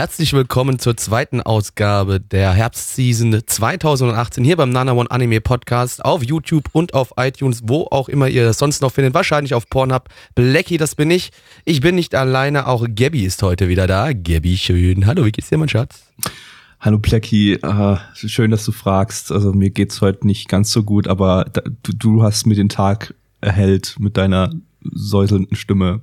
Herzlich willkommen zur zweiten Ausgabe der Herbstseason 2018 hier beim Nana One Anime Podcast auf YouTube und auf iTunes, wo auch immer ihr das sonst noch findet. Wahrscheinlich auf Pornhub. Blackie, das bin ich. Ich bin nicht alleine, auch Gabby ist heute wieder da. Gabby, schön. Hallo, wie geht's dir, mein Schatz? Hallo Plecky, äh, schön, dass du fragst. Also mir geht's heute nicht ganz so gut, aber da, du, du hast mir den Tag erhellt mit deiner säuselnden Stimme.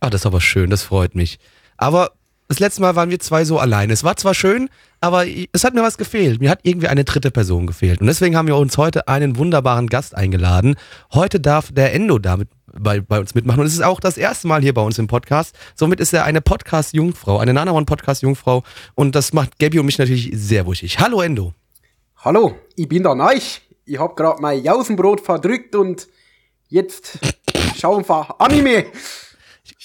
Ah, das ist aber schön, das freut mich. Aber das letzte Mal waren wir zwei so alleine. Es war zwar schön, aber es hat mir was gefehlt. Mir hat irgendwie eine dritte Person gefehlt. Und deswegen haben wir uns heute einen wunderbaren Gast eingeladen. Heute darf der Endo damit bei, bei uns mitmachen. Und es ist auch das erste Mal hier bei uns im Podcast. Somit ist er eine Podcast-Jungfrau, eine Nana One Podcast-Jungfrau. Und das macht Gabby und mich natürlich sehr wuschig. Hallo Endo. Hallo, ich bin der Neich. Ich hab grad mein Jausenbrot verdrückt und jetzt schauen wir Anime.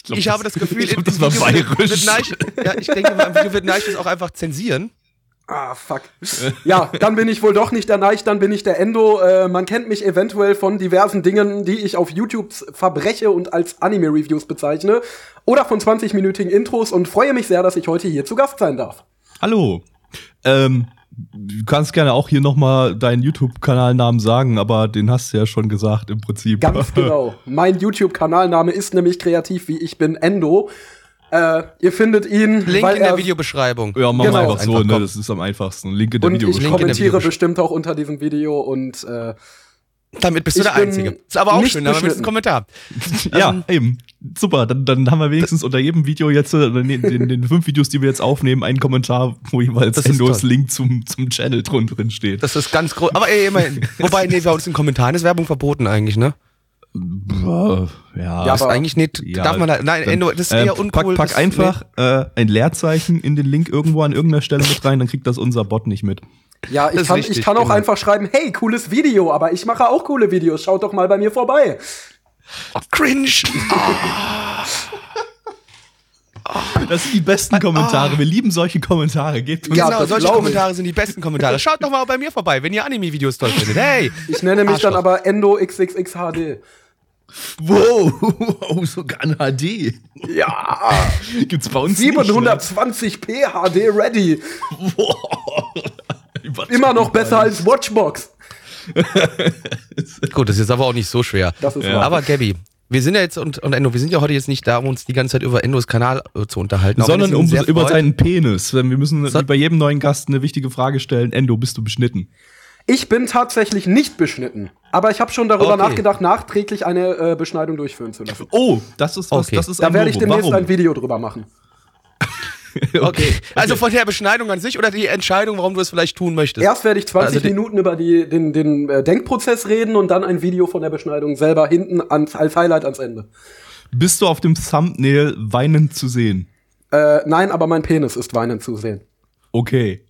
Ich, glaub, ich habe das Gefühl, ich glaub, das war bayerisch. Wird Neich, ja, ich denke, im Video wird Neich das auch einfach zensieren. Ah, fuck. Ja, dann bin ich wohl doch nicht der Neich, dann bin ich der Endo. Äh, man kennt mich eventuell von diversen Dingen, die ich auf YouTube verbreche und als Anime-Reviews bezeichne. Oder von 20-minütigen Intros und freue mich sehr, dass ich heute hier zu Gast sein darf. Hallo. Ähm, du kannst gerne auch hier nochmal deinen YouTube-Kanalnamen sagen, aber den hast du ja schon gesagt im Prinzip. Ganz genau. Mein YouTube-Kanalname ist nämlich kreativ, wie ich bin, Endo. Äh, ihr findet ihn. Link in der Videobeschreibung. Ja, machen genau. wir einfach so, ne? Das ist am einfachsten. Link in der und Videobeschreibung. Ich kommentiere bestimmt auch unter diesem Video und äh, damit bist du der Einzige. Ist aber auch schön, da haben wir einen Kommentar. ja, ähm, eben. Super, dann, dann haben wir wenigstens unter jedem Video jetzt, äh, in den, den, den fünf Videos, die wir jetzt aufnehmen, einen Kommentar, wo jeweils Endos Link zum, zum Channel drin steht. Das ist ganz groß. Aber ey, immerhin. Wobei, nee, bei uns in Kommentaren ist Werbung verboten eigentlich, ne? Ja, ja ist eigentlich nicht, ja, darf man da, nein, dann, das ist eher äh, uncool. Pack, pack einfach äh, ein Leerzeichen in den Link irgendwo an irgendeiner Stelle mit rein, dann kriegt das unser Bot nicht mit. Ja, ich kann, richtig, ich kann auch genau. einfach schreiben, hey, cooles Video, aber ich mache auch coole Videos, schaut doch mal bei mir vorbei. Oh, cringe. Das sind die besten Kommentare. Wir lieben solche Kommentare. Gebt uns ja, genau, solche Kommentare ich. sind die besten Kommentare. Schaut doch mal bei mir vorbei, wenn ihr Anime-Videos toll findet. Hey! Ich nenne mich Arschloch. dann aber Endo XXXHD. Wow, oh, sogar ein HD. Ja. Gibt's bei uns 720p nicht, HD ready. Wow. Immer noch besser als Watchbox. Gut, das ist aber auch nicht so schwer. Das ist ja. Aber Gabby, wir sind ja jetzt und, und Endo, wir sind ja heute jetzt nicht da, um uns die ganze Zeit über Endos Kanal äh, zu unterhalten. Sondern um über freut. seinen Penis. Wir müssen so bei jedem neuen Gast eine wichtige Frage stellen. Endo, bist du beschnitten? Ich bin tatsächlich nicht beschnitten. Aber ich habe schon darüber okay. nachgedacht, nachträglich eine äh, Beschneidung durchführen zu lassen. Oh, das ist was, okay. das ist Da werde ich demnächst Warum? ein Video drüber machen. okay. okay. Also von der Beschneidung an sich oder die Entscheidung, warum du es vielleicht tun möchtest? Erst werde ich 20 also Minuten über die, den, den äh, Denkprozess reden und dann ein Video von der Beschneidung selber hinten ans, als Highlight ans Ende. Bist du auf dem Thumbnail weinend zu sehen? Äh, nein, aber mein Penis ist weinend zu sehen. Okay.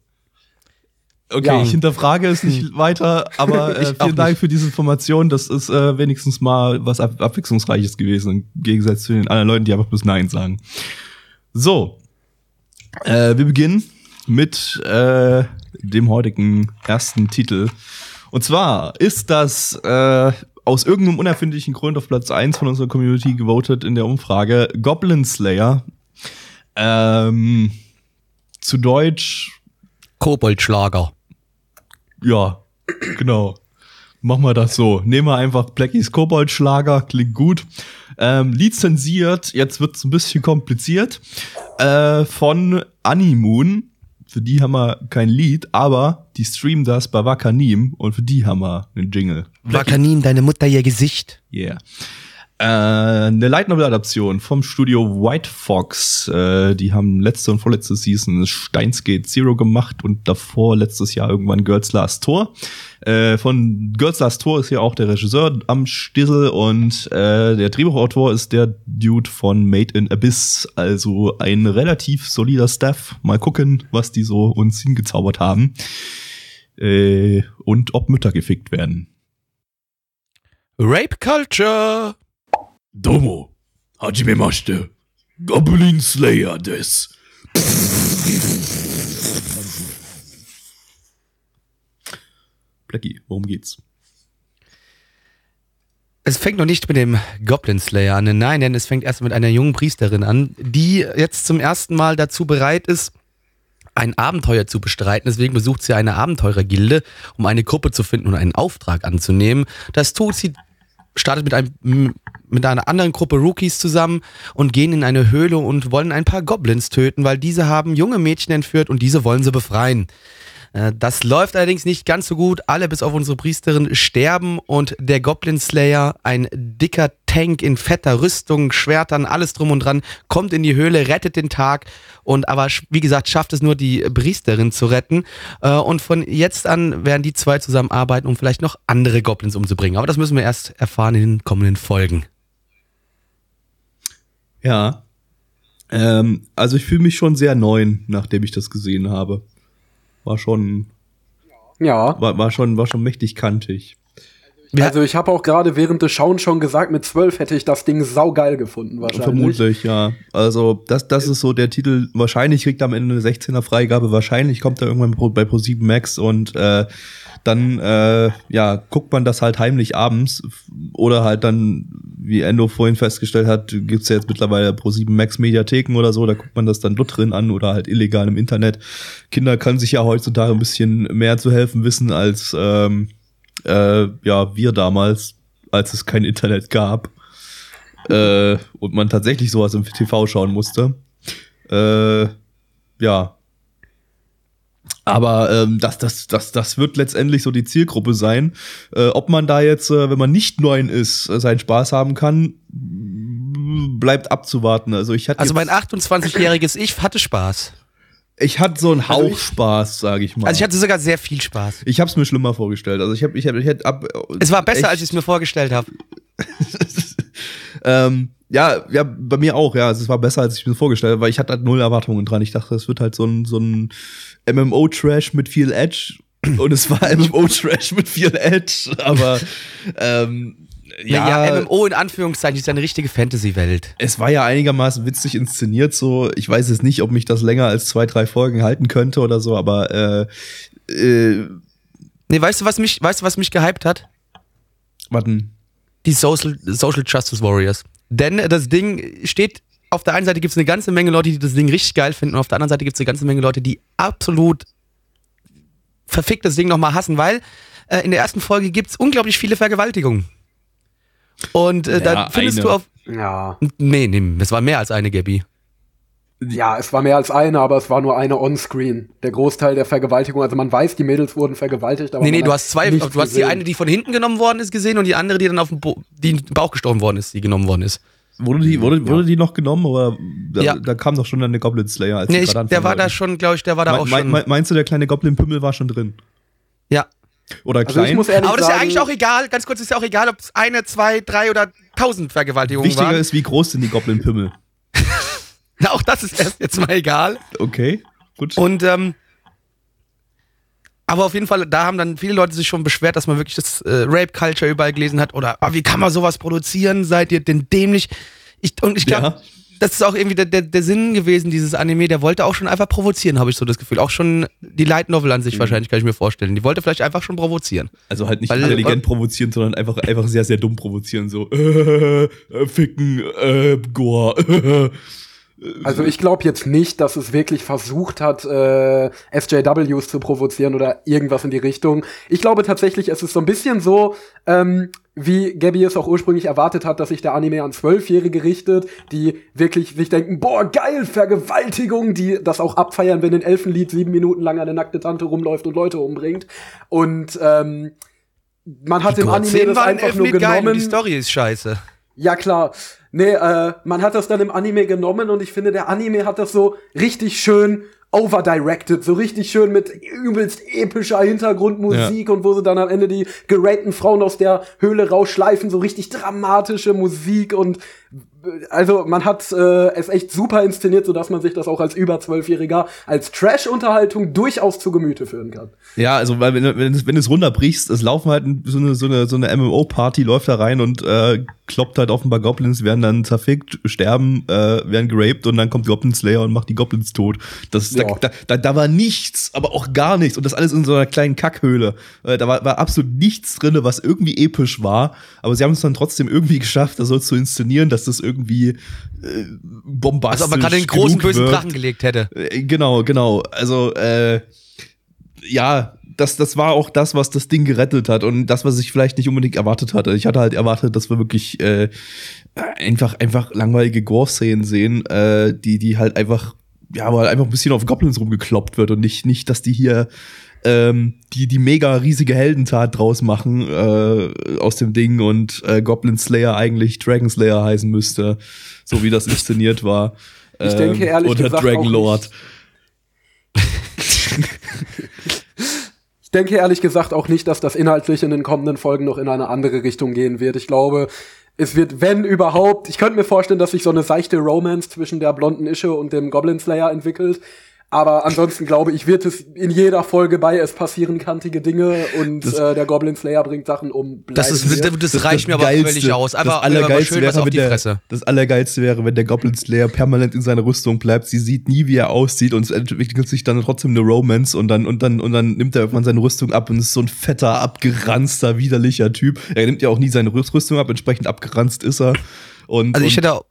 Okay, ja. ich hinterfrage es nicht weiter, aber äh, vielen Dank für diese Information. Das ist äh, wenigstens mal was Ab Abwechslungsreiches gewesen, im Gegensatz zu den anderen Leuten, die einfach bloß Nein sagen. So, äh, wir beginnen mit äh, dem heutigen ersten Titel. Und zwar ist das äh, aus irgendeinem unerfindlichen Grund auf Platz 1 von unserer Community gewotet in der Umfrage Goblin Slayer. Ähm, zu Deutsch Koboldschlager. Ja, genau. Machen wir das so. Nehmen wir einfach Blackies Koboldschlager, klingt gut. Ähm, lizenziert, jetzt wird's ein bisschen kompliziert, äh, von Animoon. Für die haben wir kein Lied, aber die streamen das bei Wakanim und für die haben wir einen Jingle. Wakanim, deine Mutter, ihr Gesicht. Yeah. Äh, eine Light Novel Adaption vom Studio White Fox. Äh, die haben letzte und vorletzte Season Steins Gate Zero gemacht und davor letztes Jahr irgendwann Girls Last Tour. Äh, von Girls Last Tour ist ja auch der Regisseur am Stissel und äh, der Drehbuchautor ist der Dude von Made in Abyss. Also ein relativ solider Staff. Mal gucken, was die so uns hingezaubert haben. Äh, und ob Mütter gefickt werden. Rape Culture! Domo, hajime mashite. Goblin Slayer des. Blackie, worum geht's? Es fängt noch nicht mit dem Goblin Slayer an, nein, denn es fängt erst mit einer jungen Priesterin an, die jetzt zum ersten Mal dazu bereit ist, ein Abenteuer zu bestreiten. Deswegen besucht sie eine Abenteurergilde, um eine Gruppe zu finden und einen Auftrag anzunehmen. Das tut sie, startet mit einem mit einer anderen Gruppe Rookies zusammen und gehen in eine Höhle und wollen ein paar Goblins töten, weil diese haben junge Mädchen entführt und diese wollen sie befreien. Äh, das läuft allerdings nicht ganz so gut. Alle bis auf unsere Priesterin sterben und der Goblin Slayer, ein dicker Tank in fetter Rüstung, Schwertern, alles drum und dran, kommt in die Höhle, rettet den Tag und aber wie gesagt schafft es nur die Priesterin zu retten. Äh, und von jetzt an werden die zwei zusammenarbeiten, um vielleicht noch andere Goblins umzubringen. Aber das müssen wir erst erfahren in den kommenden Folgen. Ja. Ähm, also ich fühle mich schon sehr neu, nachdem ich das gesehen habe. War schon. Ja. War, war schon, war schon mächtig kantig. Also ich habe auch gerade während des Schauen schon gesagt, mit zwölf hätte ich das Ding saugeil gefunden wahrscheinlich. Vermutlich, ja. Also das, das ist so der Titel. Wahrscheinlich kriegt er am Ende eine 16er Freigabe. Wahrscheinlich kommt er irgendwann bei Pro7 Max und äh, dann äh, ja guckt man das halt heimlich abends oder halt dann, wie Endo vorhin festgestellt hat, gibt's ja jetzt mittlerweile Pro7 Max Mediatheken oder so, da guckt man das dann dort drin an oder halt illegal im Internet. Kinder können sich ja heutzutage ein bisschen mehr zu helfen wissen als ähm, äh, ja wir damals, als es kein Internet gab äh, und man tatsächlich sowas im TV schauen musste. Äh, ja, aber ähm, das, das, das, das wird letztendlich so die Zielgruppe sein. Äh, ob man da jetzt, äh, wenn man nicht neun ist, äh, seinen Spaß haben kann, bleibt abzuwarten. Also ich hatte Also mein 28-jähriges Ich hatte Spaß. Ich hatte so einen Hauch also Spaß, sage ich mal. Also ich hatte sogar sehr viel Spaß. Ich habe es mir schlimmer vorgestellt. Also ich habe, ich habe, ich hätte ab. Es war besser, als ich es mir vorgestellt habe. ähm, ja, ja, bei mir auch, ja. Es war besser, als ich mir vorgestellt habe, weil ich hatte halt null Erwartungen dran. Ich dachte, es wird halt so ein, so ein MMO-Trash mit viel Edge. Und es war MMO-Trash mit viel Edge, aber ähm, ja, ja, MMO in Anführungszeichen ist ja eine richtige Fantasy-Welt. Es war ja einigermaßen witzig inszeniert, so. Ich weiß jetzt nicht, ob mich das länger als zwei, drei Folgen halten könnte oder so, aber äh, äh, Nee, weißt du, was mich, weißt du, was mich gehypt hat? Warten. Die Social, Social Justice Warriors. Denn das Ding steht, auf der einen Seite gibt es eine ganze Menge Leute, die das Ding richtig geil finden, und auf der anderen Seite gibt es eine ganze Menge Leute, die absolut verfickt das Ding nochmal hassen, weil äh, in der ersten Folge gibt es unglaublich viele Vergewaltigungen. Und äh, ja, da findest eine. du auf. Ja. Nee, nee, es war mehr als eine, Gabby. Ja, es war mehr als eine, aber es war nur eine onscreen. Der Großteil der Vergewaltigung, also man weiß, die Mädels wurden vergewaltigt, aber. Nee, nee, du hast zwei, du hast gesehen. die eine, die von hinten genommen worden ist, gesehen und die andere, die dann auf dem Bo die in den Bauch gestorben worden ist, die genommen worden ist. Wurde die, wurde, wurde die noch genommen oder da, ja. da kam doch schon dann der Goblin Slayer? Als nee, ich, der war da schon, glaube ich, der war da Me auch schon. meinst du, der kleine Goblin-Pümmel war schon drin? Ja. Oder klein? Also Aber das ist ja eigentlich auch egal, ganz kurz ist ja auch egal, ob es eine, zwei, drei oder tausend Vergewaltigungen Wichtiger waren. ist, wie groß sind die Goblin-Pümmel? Auch das ist erst jetzt mal egal. Okay, gut. Und, ähm, aber auf jeden Fall, da haben dann viele Leute sich schon beschwert, dass man wirklich das äh, Rape-Culture überall gelesen hat oder oh, wie kann man sowas produzieren? Seid ihr denn dämlich? Ich, und ich glaube, ja. das ist auch irgendwie der, der, der, Sinn gewesen, dieses Anime. Der wollte auch schon einfach provozieren, habe ich so das Gefühl. Auch schon die Light Novel an sich mhm. wahrscheinlich, kann ich mir vorstellen. Die wollte vielleicht einfach schon provozieren. Also halt nicht Weil, intelligent äh, provozieren, sondern einfach, einfach sehr, sehr dumm provozieren. So, äh, äh, ficken, äh, Goa, äh, also ich glaube jetzt nicht, dass es wirklich versucht hat, äh, SJWs zu provozieren oder irgendwas in die Richtung. Ich glaube tatsächlich, es ist so ein bisschen so, ähm, wie Gabby es auch ursprünglich erwartet hat, dass sich der Anime an Zwölfjährige richtet, die wirklich sich denken, boah, geil, Vergewaltigung, die das auch abfeiern, wenn ein Elfenlied sieben Minuten lang eine nackte Tante rumläuft und Leute umbringt. Und ähm, man hat die im Anime das einfach nur genommen. Geil, die Story ist scheiße. Ja, klar. Nee, äh, man hat das dann im Anime genommen und ich finde, der Anime hat das so richtig schön overdirected, so richtig schön mit übelst epischer Hintergrundmusik ja. und wo sie dann am Ende die gerapten Frauen aus der Höhle rausschleifen, so richtig dramatische Musik und also man hat äh, es echt super inszeniert, sodass man sich das auch als über zwölfjähriger als Trash-Unterhaltung durchaus zu Gemüte führen kann. Ja, also weil wenn, wenn, es, wenn es runterbrichst, es laufen halt so eine so eine so eine MMO-Party läuft da rein und äh, kloppt halt offenbar Goblins, werden dann zerfickt, sterben, äh, werden geraped und dann kommt Goblin Slayer und macht die Goblins tot. Das ja. da, da, da war nichts, aber auch gar nichts und das alles in so einer kleinen Kackhöhle. Äh, da war, war absolut nichts drinne, was irgendwie episch war, aber sie haben es dann trotzdem irgendwie geschafft, das so zu inszenieren, dass das irgendwie äh, bombastisch Also man gerade den großen bösen Drachen gelegt hätte. Äh, genau, genau. Also äh, ja, das, das war auch das, was das Ding gerettet hat und das, was ich vielleicht nicht unbedingt erwartet hatte. Ich hatte halt erwartet, dass wir wirklich äh, einfach, einfach langweilige Gore-Szenen sehen, äh, die, die halt einfach, ja, wo halt einfach ein bisschen auf Goblins rumgekloppt wird und nicht, nicht, dass die hier ähm, die, die mega riesige Heldentat draus machen äh, aus dem Ding und äh, Goblin Slayer eigentlich Dragon Slayer heißen müsste, so wie das inszeniert war. Ich ähm, denke ehrlich oder gesagt Dragon Lord. ich denke ehrlich gesagt auch nicht, dass das inhaltlich in den kommenden Folgen noch in eine andere Richtung gehen wird. Ich glaube, es wird, wenn überhaupt, ich könnte mir vorstellen, dass sich so eine seichte Romance zwischen der blonden Ische und dem Goblin Slayer entwickelt. Aber ansonsten glaube ich, wird es in jeder Folge bei es passieren kantige Dinge und äh, der Goblin Slayer bringt Sachen um. Das, ist, das, das, reicht das mir aber völlig aus. Einfach, das Allergeilste wäre, auf die Fresse. Der, das Allergeilste wäre, wenn der Goblin Slayer permanent in seiner Rüstung bleibt. Sie sieht nie, wie er aussieht und es entwickelt sich dann trotzdem eine Romance und dann, und dann, und dann nimmt er irgendwann seine Rüstung ab und ist so ein fetter, abgeranzter, widerlicher Typ. Er nimmt ja auch nie seine Rüstung ab, entsprechend abgeranzt ist er. Und, also ich und hätte auch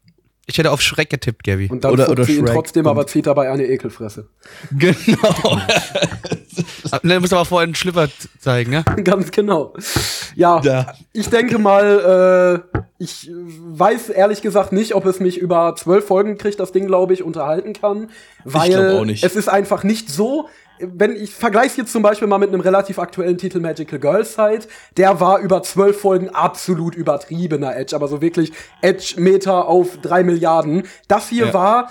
ich hätte auf Schreck getippt, Gabby. Und dann oder, oder sie ihn trotzdem, aber zieht dabei eine Ekelfresse. Genau. Dann muss aber vorher einen Schlipper zeigen, ne? Ganz genau. Ja, ja, ich denke mal, äh, ich weiß ehrlich gesagt nicht, ob es mich über zwölf Folgen kriegt, das Ding, glaube ich, unterhalten kann. Weil es ist einfach nicht so, wenn ich vergleiche jetzt zum Beispiel mal mit einem relativ aktuellen Titel Magical Girl Side, der war über zwölf Folgen absolut übertriebener Edge, aber so wirklich Edge-Meter auf drei Milliarden. Das hier ja. war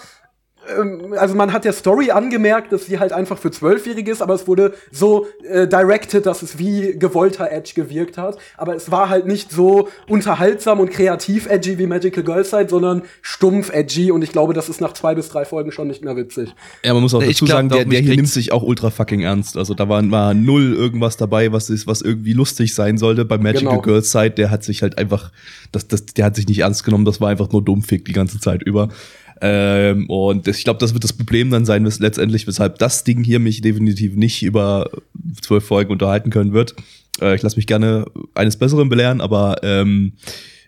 also man hat der Story angemerkt, dass sie halt einfach für Zwölfjährige ist, aber es wurde so äh, directed, dass es wie gewollter Edge gewirkt hat. Aber es war halt nicht so unterhaltsam und kreativ edgy wie Magical Girl Side, sondern stumpf edgy und ich glaube, das ist nach zwei bis drei Folgen schon nicht mehr witzig. Ja, man muss auch ich dazu glaub, sagen, der, der hier nimmt sich auch ultra fucking ernst. Also da war, war null irgendwas dabei, was ist, was irgendwie lustig sein sollte. Bei Magical genau. Girl Side, der hat sich halt einfach, das, das, der hat sich nicht ernst genommen, das war einfach nur dummfick die ganze Zeit über. Ähm, und ich glaube, das wird das Problem dann sein, wes letztendlich, weshalb das Ding hier mich definitiv nicht über zwölf Folgen unterhalten können wird. Äh, ich lasse mich gerne eines Besseren belehren, aber ähm,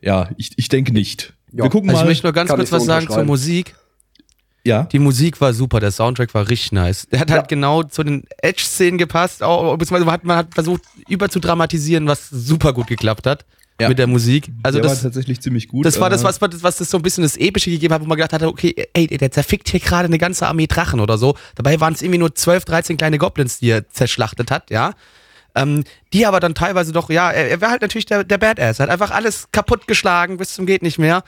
ja, ich, ich denke nicht. Ja. Wir gucken also mal. Ich möchte nur ganz kurz was sagen zur Musik. Ja. Die Musik war super, der Soundtrack war richtig nice. Der hat ja. halt genau zu den Edge-Szenen gepasst, auch, beziehungsweise hat, man hat versucht, über zu dramatisieren, was super gut geklappt hat ja. mit der Musik. Also der das war tatsächlich ziemlich gut. Das war das, was, was das so ein bisschen das Epische gegeben hat, wo man gedacht hatte, okay, ey, der zerfickt hier gerade eine ganze Armee Drachen oder so. Dabei waren es irgendwie nur 12, 13 kleine Goblins, die er zerschlachtet hat, ja. Ähm, die aber dann teilweise doch, ja, er, er war halt natürlich der, der Badass. Er hat einfach alles kaputtgeschlagen bis zum geht nicht mehr.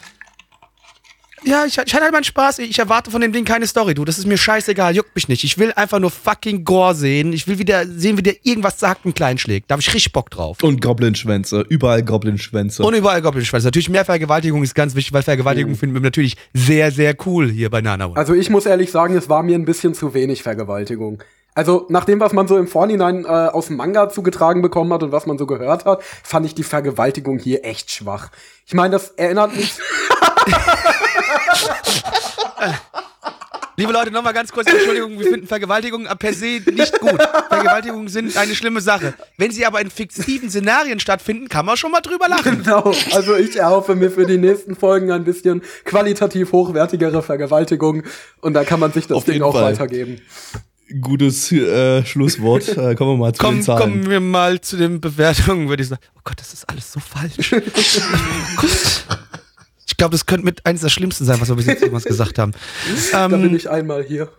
Ja, ich, ich hatte halt meinen Spaß. Ich erwarte von dem Ding keine Story, du. Das ist mir scheißegal, juckt mich nicht. Ich will einfach nur fucking Gore sehen. Ich will wieder sehen, wie der irgendwas sagt und klein schlägt. Da habe ich richtig Bock drauf. Und Goblin-Schwänze. Überall Goblin-Schwänze. Und überall Goblin-Schwänze. Natürlich mehr Vergewaltigung ist ganz wichtig, weil Vergewaltigung mhm. finden wir natürlich sehr, sehr cool hier bei Nana. Also ich muss ehrlich sagen, es war mir ein bisschen zu wenig Vergewaltigung. Also nach dem, was man so im Vorhinein äh, aus dem Manga zugetragen bekommen hat und was man so gehört hat, fand ich die Vergewaltigung hier echt schwach. Ich meine, das erinnert mich. Liebe Leute, nochmal ganz kurz Entschuldigung, wir finden Vergewaltigungen per se nicht gut. Vergewaltigungen sind eine schlimme Sache. Wenn sie aber in fiktiven Szenarien stattfinden, kann man schon mal drüber lachen. Genau. Also ich erhoffe mir für die nächsten Folgen ein bisschen qualitativ hochwertigere Vergewaltigungen und da kann man sich das Auf Ding auch Fall. weitergeben. Gutes äh, Schlusswort. Äh, kommen wir mal zu Komm, den Zahlen. Kommen wir mal zu den Bewertungen, würde ich sagen. Oh Gott, das ist alles so falsch. oh Gott. Ich glaube, das könnte mit eines der schlimmsten sein, was wir bis jetzt irgendwas gesagt haben. da ähm, bin ich einmal hier.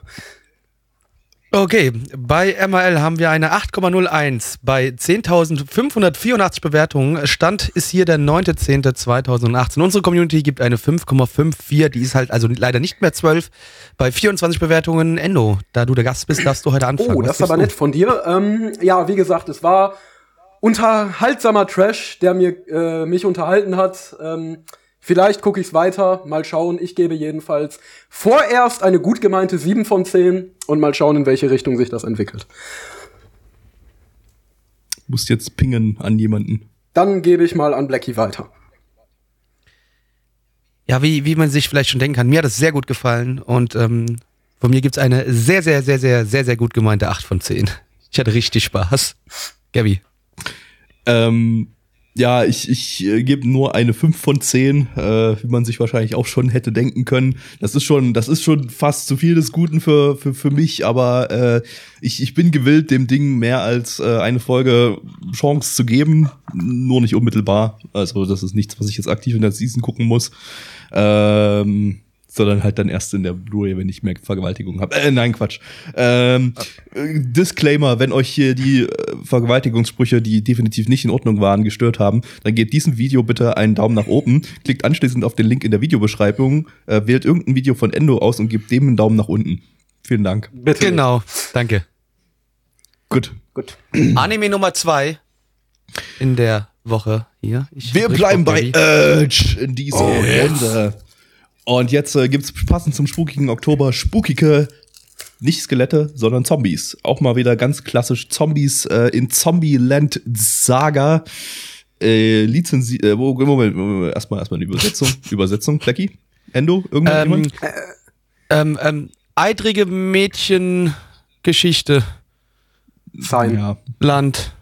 Okay, bei MRL haben wir eine 8,01 bei 10.584 Bewertungen. Stand ist hier der 9.10.2018. Unsere Community gibt eine 5,54, die ist halt also leider nicht mehr 12. Bei 24 Bewertungen, Endo, da du der Gast bist, darfst du heute anfangen. Oh, das ist aber du? nett von dir. Ähm, ja, wie gesagt, es war unterhaltsamer Trash, der mir, äh, mich unterhalten hat. Ähm, Vielleicht gucke ich es weiter, mal schauen. Ich gebe jedenfalls vorerst eine gut gemeinte 7 von 10 und mal schauen, in welche Richtung sich das entwickelt. Musst jetzt pingen an jemanden. Dann gebe ich mal an Blackie weiter. Ja, wie, wie man sich vielleicht schon denken kann, mir hat es sehr gut gefallen und ähm, von mir gibt es eine sehr, sehr, sehr, sehr, sehr, sehr gut gemeinte 8 von 10. Ich hatte richtig Spaß. Gabby. Ähm, ja, ich, ich äh, gebe nur eine 5 von 10, äh, wie man sich wahrscheinlich auch schon hätte denken können. Das ist schon, das ist schon fast zu viel des Guten für, für, für mich, aber äh, ich, ich bin gewillt, dem Ding mehr als äh, eine Folge Chance zu geben, nur nicht unmittelbar. Also, das ist nichts, was ich jetzt aktiv in der Season gucken muss. Ähm, sondern halt dann erst in der Blu-ray, wenn ich mehr Vergewaltigung habe. Äh, nein, Quatsch. Ähm, äh, Disclaimer, wenn euch hier die äh, Vergewaltigungssprüche, die definitiv nicht in Ordnung waren, gestört haben, dann gebt diesem Video bitte einen Daumen nach oben, klickt anschließend auf den Link in der Videobeschreibung, äh, wählt irgendein Video von Endo aus und gebt dem einen Daumen nach unten. Vielen Dank. Bitte. Genau, danke. Gut. Gut. Anime Nummer zwei in der Woche hier. Ich Wir bleiben bei Urge in dieser oh, Runde. Yes. Und jetzt äh, es passend zum spukigen Oktober spukige, nicht Skelette, sondern Zombies. Auch mal wieder ganz klassisch Zombies äh, in Zombieland Saga. Äh, Lizenzi äh, Moment, Moment, erstmal erstmal eine Übersetzung. Übersetzung, Flecki? Endo? Irgendjemand? Ähm, äh, ähm, ähm, eitrige Mädchengeschichte. Sein. Ja. Land.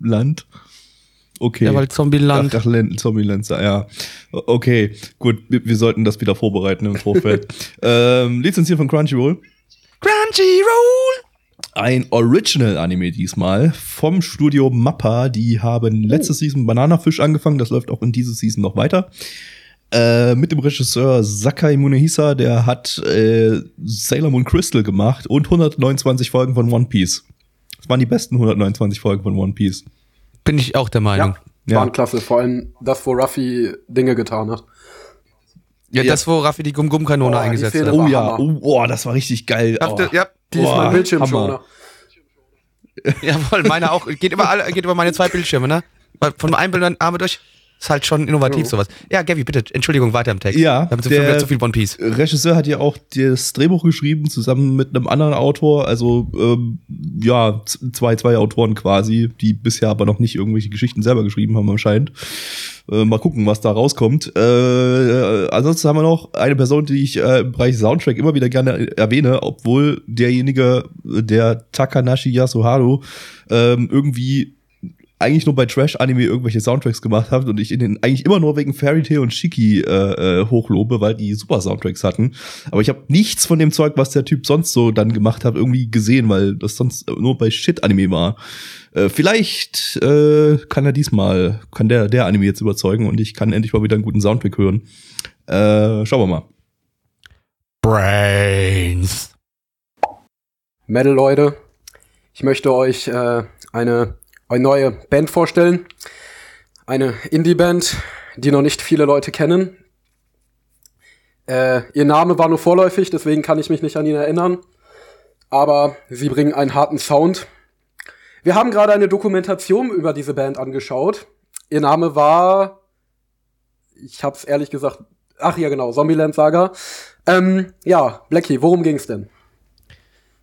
Land. Okay. Ja, weil Zombieland. Ach, ach Zombieland, ja. Okay, gut, wir, wir, sollten das wieder vorbereiten im Vorfeld. ähm, lizenziert von Crunchyroll. Crunchyroll! Ein Original-Anime diesmal vom Studio Mappa. Die haben letzte oh. Season Bananafisch angefangen, das läuft auch in dieser Season noch weiter. Äh, mit dem Regisseur Sakai Munehisa, der hat äh, Sailor Moon Crystal gemacht und 129 Folgen von One Piece. Das waren die besten 129 Folgen von One Piece. Bin ich auch der Meinung. Ja, waren ja. klasse. Vor allem das, wo Ruffy Dinge getan hat. Ja, ja. das, wo Ruffy die Gum-Gum-Kanone oh, eingesetzt hat. Oh ja, oh, oh, das war richtig geil. Oh. Ja, die ist mein Bildschirmschoner. Jawohl, meine auch. Geht über, alle, geht über meine zwei Bildschirme, ne? Von einem Bildarme durch. Ist halt schon innovativ oh. sowas. Ja, Gavi, bitte, Entschuldigung, weiter im Text. Ja, damit der zu viel One Piece. Regisseur hat ja auch das Drehbuch geschrieben, zusammen mit einem anderen Autor, also ähm, ja, zwei, zwei Autoren quasi, die bisher aber noch nicht irgendwelche Geschichten selber geschrieben haben anscheinend. Äh, mal gucken, was da rauskommt. Äh, ansonsten haben wir noch eine Person, die ich äh, im Bereich Soundtrack immer wieder gerne erwähne, obwohl derjenige, der Takanashi Yasuharu, ähm, irgendwie eigentlich nur bei Trash-Anime irgendwelche Soundtracks gemacht hat und ich in den eigentlich immer nur wegen Fairy Tail und Shiki äh, äh, hochlobe, weil die super Soundtracks hatten. Aber ich habe nichts von dem Zeug, was der Typ sonst so dann gemacht hat, irgendwie gesehen, weil das sonst nur bei Shit-Anime war. Äh, vielleicht äh, kann er diesmal, kann der, der Anime jetzt überzeugen und ich kann endlich mal wieder einen guten Soundtrack hören. Äh, schauen wir mal. Brains. Metal, Leute. Ich möchte euch äh, eine eine neue Band vorstellen. Eine Indie-Band, die noch nicht viele Leute kennen. Äh, ihr Name war nur vorläufig, deswegen kann ich mich nicht an ihn erinnern. Aber sie bringen einen harten Sound. Wir haben gerade eine Dokumentation über diese Band angeschaut. Ihr Name war, ich hab's ehrlich gesagt, ach ja genau, Zombieland Saga. Ähm, ja, Blackie, worum ging's denn?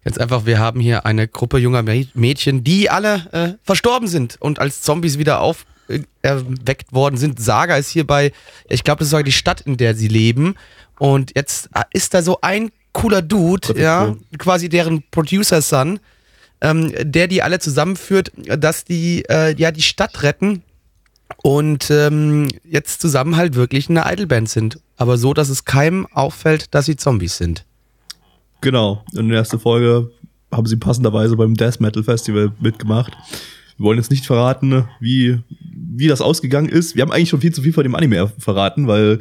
Jetzt einfach, wir haben hier eine Gruppe junger Mädchen, die alle äh, verstorben sind und als Zombies wieder auferweckt worden sind. Saga ist hier bei, ich glaube, das ist sogar die Stadt, in der sie leben. Und jetzt äh, ist da so ein cooler Dude, ja, cool. quasi deren Producer-Son, ähm, der die alle zusammenführt, dass die äh, ja die Stadt retten und ähm, jetzt zusammen halt wirklich eine Idolband sind. Aber so, dass es keinem auffällt, dass sie Zombies sind. Genau. In der ersten Folge haben sie passenderweise beim Death Metal Festival mitgemacht. Wir wollen jetzt nicht verraten, wie, wie das ausgegangen ist. Wir haben eigentlich schon viel zu viel von dem Anime verraten, weil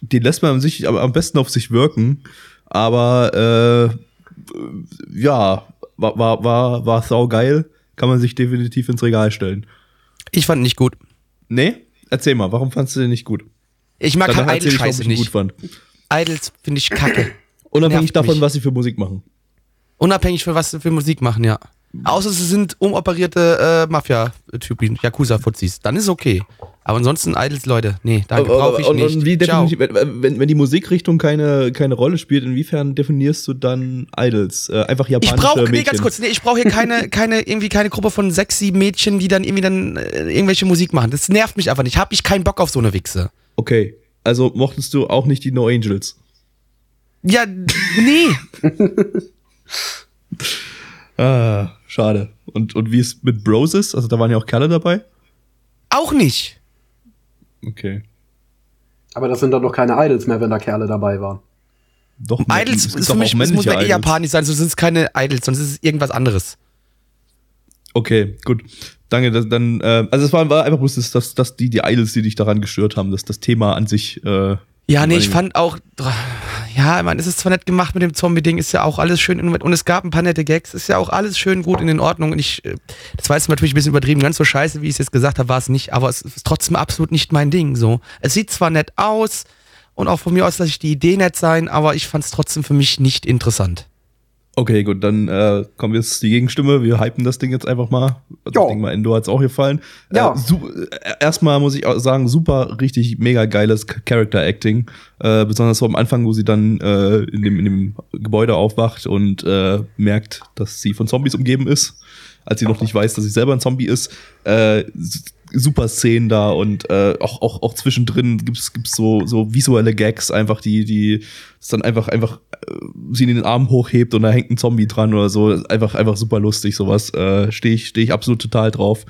den lässt man sich am besten auf sich wirken. Aber äh, ja, war, war, war, war sau geil. Kann man sich definitiv ins Regal stellen. Ich fand ihn nicht gut. Nee? Erzähl mal, warum fandst du den nicht gut? Ich mag Danach warum scheiße ich ihn gut nicht. fand. Idols finde ich kacke. Unabhängig davon, mich. was sie für Musik machen. Unabhängig von was sie für Musik machen, ja. Außer sie sind umoperierte äh, Mafia-Typen, Yakuza-Fuzis. Dann ist okay. Aber ansonsten Idols, Leute, nee, danke, brauche ich und, nicht. Und wie wenn, wenn, wenn die Musikrichtung keine, keine Rolle spielt, inwiefern definierst du dann Idols? Äh, einfach Ich japanische brauche, nee, Mädchen. ganz kurz, nee, ich brauche hier keine, keine, irgendwie keine Gruppe von sechs, sieben Mädchen, die dann irgendwie dann äh, irgendwelche Musik machen. Das nervt mich einfach nicht. Hab ich keinen Bock auf so eine Wichse. Okay, also mochtest du auch nicht die No Angels? Ja, nee. Ah, schade. Und, und wie es mit Bros ist? Also da waren ja auch Kerle dabei? Auch nicht. Okay. Aber das sind dann doch keine Idols mehr, wenn da Kerle dabei waren. Doch, Idols ist doch für auch mich, es muss wirklich Idols. japanisch sein, sonst sind es keine Idols, sonst ist es irgendwas anderes. Okay, gut. Danke, das, dann, äh, also es war, war einfach bloß, das, das, das, die, die Idols, die dich daran gestört haben, dass das Thema an sich, äh, Ja, nee, ich fand auch, ja, ich meine, es ist zwar nett gemacht mit dem Zombie-Ding, ist ja auch alles schön und, und es gab ein paar nette Gags, ist ja auch alles schön gut und in Ordnung und ich, äh, das war jetzt natürlich ein bisschen übertrieben, ganz so scheiße, wie ich es jetzt gesagt habe, war es nicht, aber es ist trotzdem absolut nicht mein Ding, so. Es sieht zwar nett aus und auch von mir aus lasse ich die Idee nett sein, aber ich fand es trotzdem für mich nicht interessant. Okay, gut, dann äh, kommen wir jetzt die Gegenstimme. Wir hypen das Ding jetzt einfach mal. Ja. Ich denke mal, Endo hat's auch gefallen. Ja. Äh, su- äh, erstmal muss ich auch sagen, super, richtig mega geiles Ch- Character Acting. Äh, besonders so am Anfang, wo sie dann äh, in, dem, in dem Gebäude aufwacht und äh, merkt, dass sie von Zombies umgeben ist, als sie noch nicht weiß, dass sie selber ein Zombie ist. Äh, super Szenen da und äh, auch, auch, auch zwischendrin gibt's gibt's so, so visuelle Gags, einfach die, die es dann einfach, einfach äh, sie in den Arm hochhebt und da hängt ein Zombie dran oder so. Einfach, einfach super lustig, sowas. Äh, Stehe ich, steh ich absolut total drauf.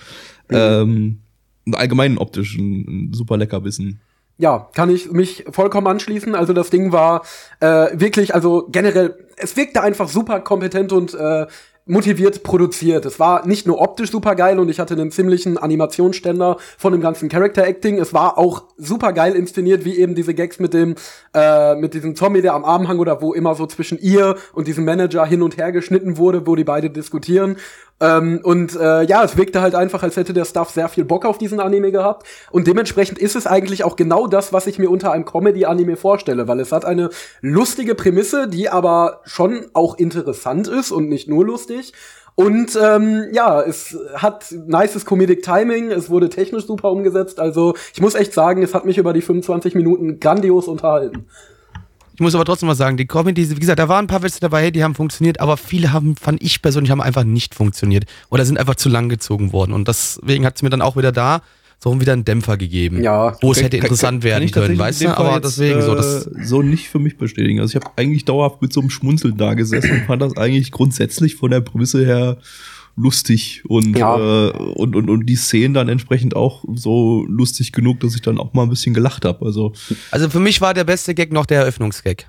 Ähm, und allgemein optisch ein, ein super Leckerbissen. Ja, kann ich mich vollkommen anschließen. Also das Ding war äh, wirklich, also generell, es wirkte einfach super kompetent und äh, motiviert produziert. Es war nicht nur optisch super geil und ich hatte einen ziemlichen Animationsständer von dem ganzen Character Acting. Es war auch super geil inszeniert, wie eben diese Gags mit dem äh, mit diesem Zombie, der am Arm hang oder wo immer so zwischen ihr und diesem Manager hin und her geschnitten wurde, wo die beide diskutieren. Ähm, und äh, ja, es wirkte halt einfach, als hätte der Staff sehr viel Bock auf diesen Anime gehabt. Und dementsprechend ist es eigentlich auch genau das, was ich mir unter einem Comedy-Anime vorstelle, weil es hat eine lustige Prämisse, die aber schon auch interessant ist und nicht nur lustig. Und ähm, ja, es hat nices Comedic Timing, es wurde technisch super umgesetzt. Also ich muss echt sagen, es hat mich über die 25 Minuten grandios unterhalten. Ich muss aber trotzdem mal sagen, die Comedy, wie gesagt, da waren ein paar Witze dabei, die haben funktioniert, aber viele haben, fand ich persönlich, haben einfach nicht funktioniert oder sind einfach zu lang gezogen worden. Und deswegen hat es mir dann auch wieder da so wieder einen Dämpfer gegeben. Ja. Wo es Kann- hätte kann- interessant kann werden ich können, weißt du? Aber jetzt, deswegen so, das. äh, so nicht für mich bestätigen. Also ich habe eigentlich dauerhaft mit so einem Schmunzeln da gesessen und fand das eigentlich grundsätzlich von der Prämisse her lustig und, Ja. äh, und, und, und die Szenen dann entsprechend auch so lustig genug, dass ich dann auch mal ein bisschen gelacht habe. Also Also für mich war der beste Gag noch der Eröffnungsgag.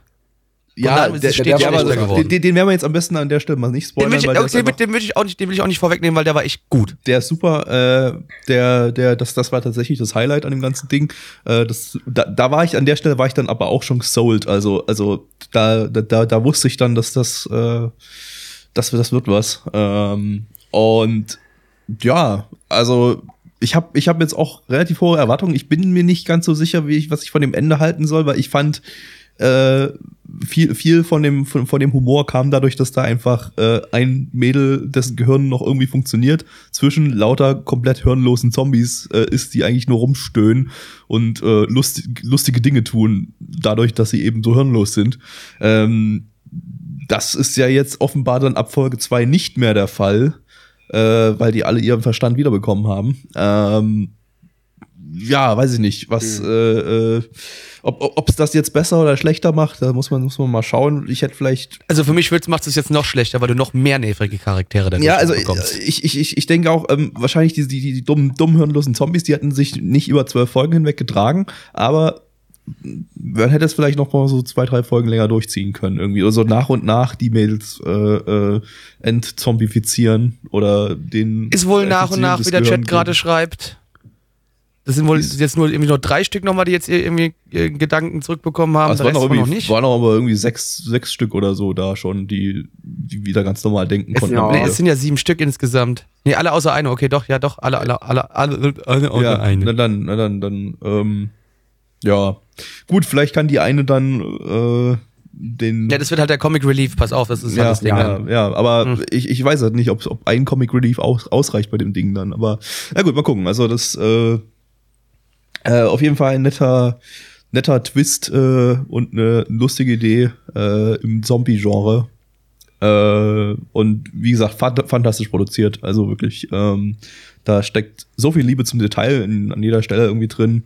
ja, der, der, der, aber schlechter den, geworden. den, den werden wir jetzt am besten an der Stelle mal nicht Den spoilern, will, ich, der, okay, einfach, den, will ich auch nicht, den will ich auch nicht vorwegnehmen, weil der war echt gut. der ist super. Äh, der, der, das, das war tatsächlich das Highlight an dem ganzen Ding. Äh, das, da, da war ich an der Stelle war ich dann aber auch schon gesold. Also, also da, da, da, da wusste ich dann, dass das, äh, dass das wird was. Ähm, und ja, also ich habe ich hab jetzt auch relativ hohe Erwartungen. Ich bin mir nicht ganz so sicher, wie ich, was ich von dem Ende halten soll, weil ich fand, äh, viel, viel von dem, von, von dem Humor kam dadurch, dass da einfach äh, ein Mädel, dessen Gehirn noch irgendwie funktioniert, zwischen lauter komplett hirnlosen Zombies äh, ist, die eigentlich nur rumstöhnen und äh, lustig, lustige Dinge tun, dadurch, dass sie eben so hirnlos sind. Ähm, das ist ja jetzt offenbar dann ab Folge 2 nicht mehr der Fall, äh, weil die alle ihren Verstand wiederbekommen haben. Ähm, ja, weiß ich nicht, was, Mhm. äh, äh, ob es das jetzt besser oder schlechter macht, da muss man, muss man mal schauen. Ich hätte vielleicht. Also für mich macht es jetzt noch schlechter, weil du noch mehr nervige Charaktere dadurch Ja, also bekommst. ich, ich, ich, ich denke auch, ähm, wahrscheinlich die, die, die dummen, dummen, hirnlosen Zombies, die hatten sich nicht über zwölf Folgen hinweg getragen, aber man hätte es vielleicht noch mal so zwei, drei Folgen länger durchziehen können, irgendwie. Oder so nach und nach die Mädels äh, äh, entzombifizieren oder den. Ist wohl nach und nach, wie der Chat gerade schreibt. Das sind wohl jetzt nur irgendwie nur drei Stück nochmal, die jetzt irgendwie Gedanken zurückbekommen haben. Also es waren, noch noch nicht. waren aber irgendwie sechs, sechs Stück oder so da schon, die, die wieder ganz normal denken konnten. Ja. Nee, es sind ja sieben Stück insgesamt. Nee, alle außer eine. Okay, doch, ja, doch, alle, alle, alle, alle, alle außer ja, eine. Na dann, na dann, dann, ähm, ja. Gut, vielleicht kann die eine dann, äh, den. Ja, das wird halt der Comic Relief, pass auf, das ist ja, halt das Ding. Ja, ja aber hm. ich, ich weiß halt nicht, ob, ob ein Comic Relief aus, ausreicht bei dem Ding dann. Aber na gut, mal gucken. Also das äh, äh, auf jeden Fall ein netter, netter Twist äh, und eine lustige Idee äh, im Zombie-Genre. Äh, und wie gesagt, fantastisch produziert. Also wirklich, ähm, da steckt so viel Liebe zum Detail in, an jeder Stelle irgendwie drin.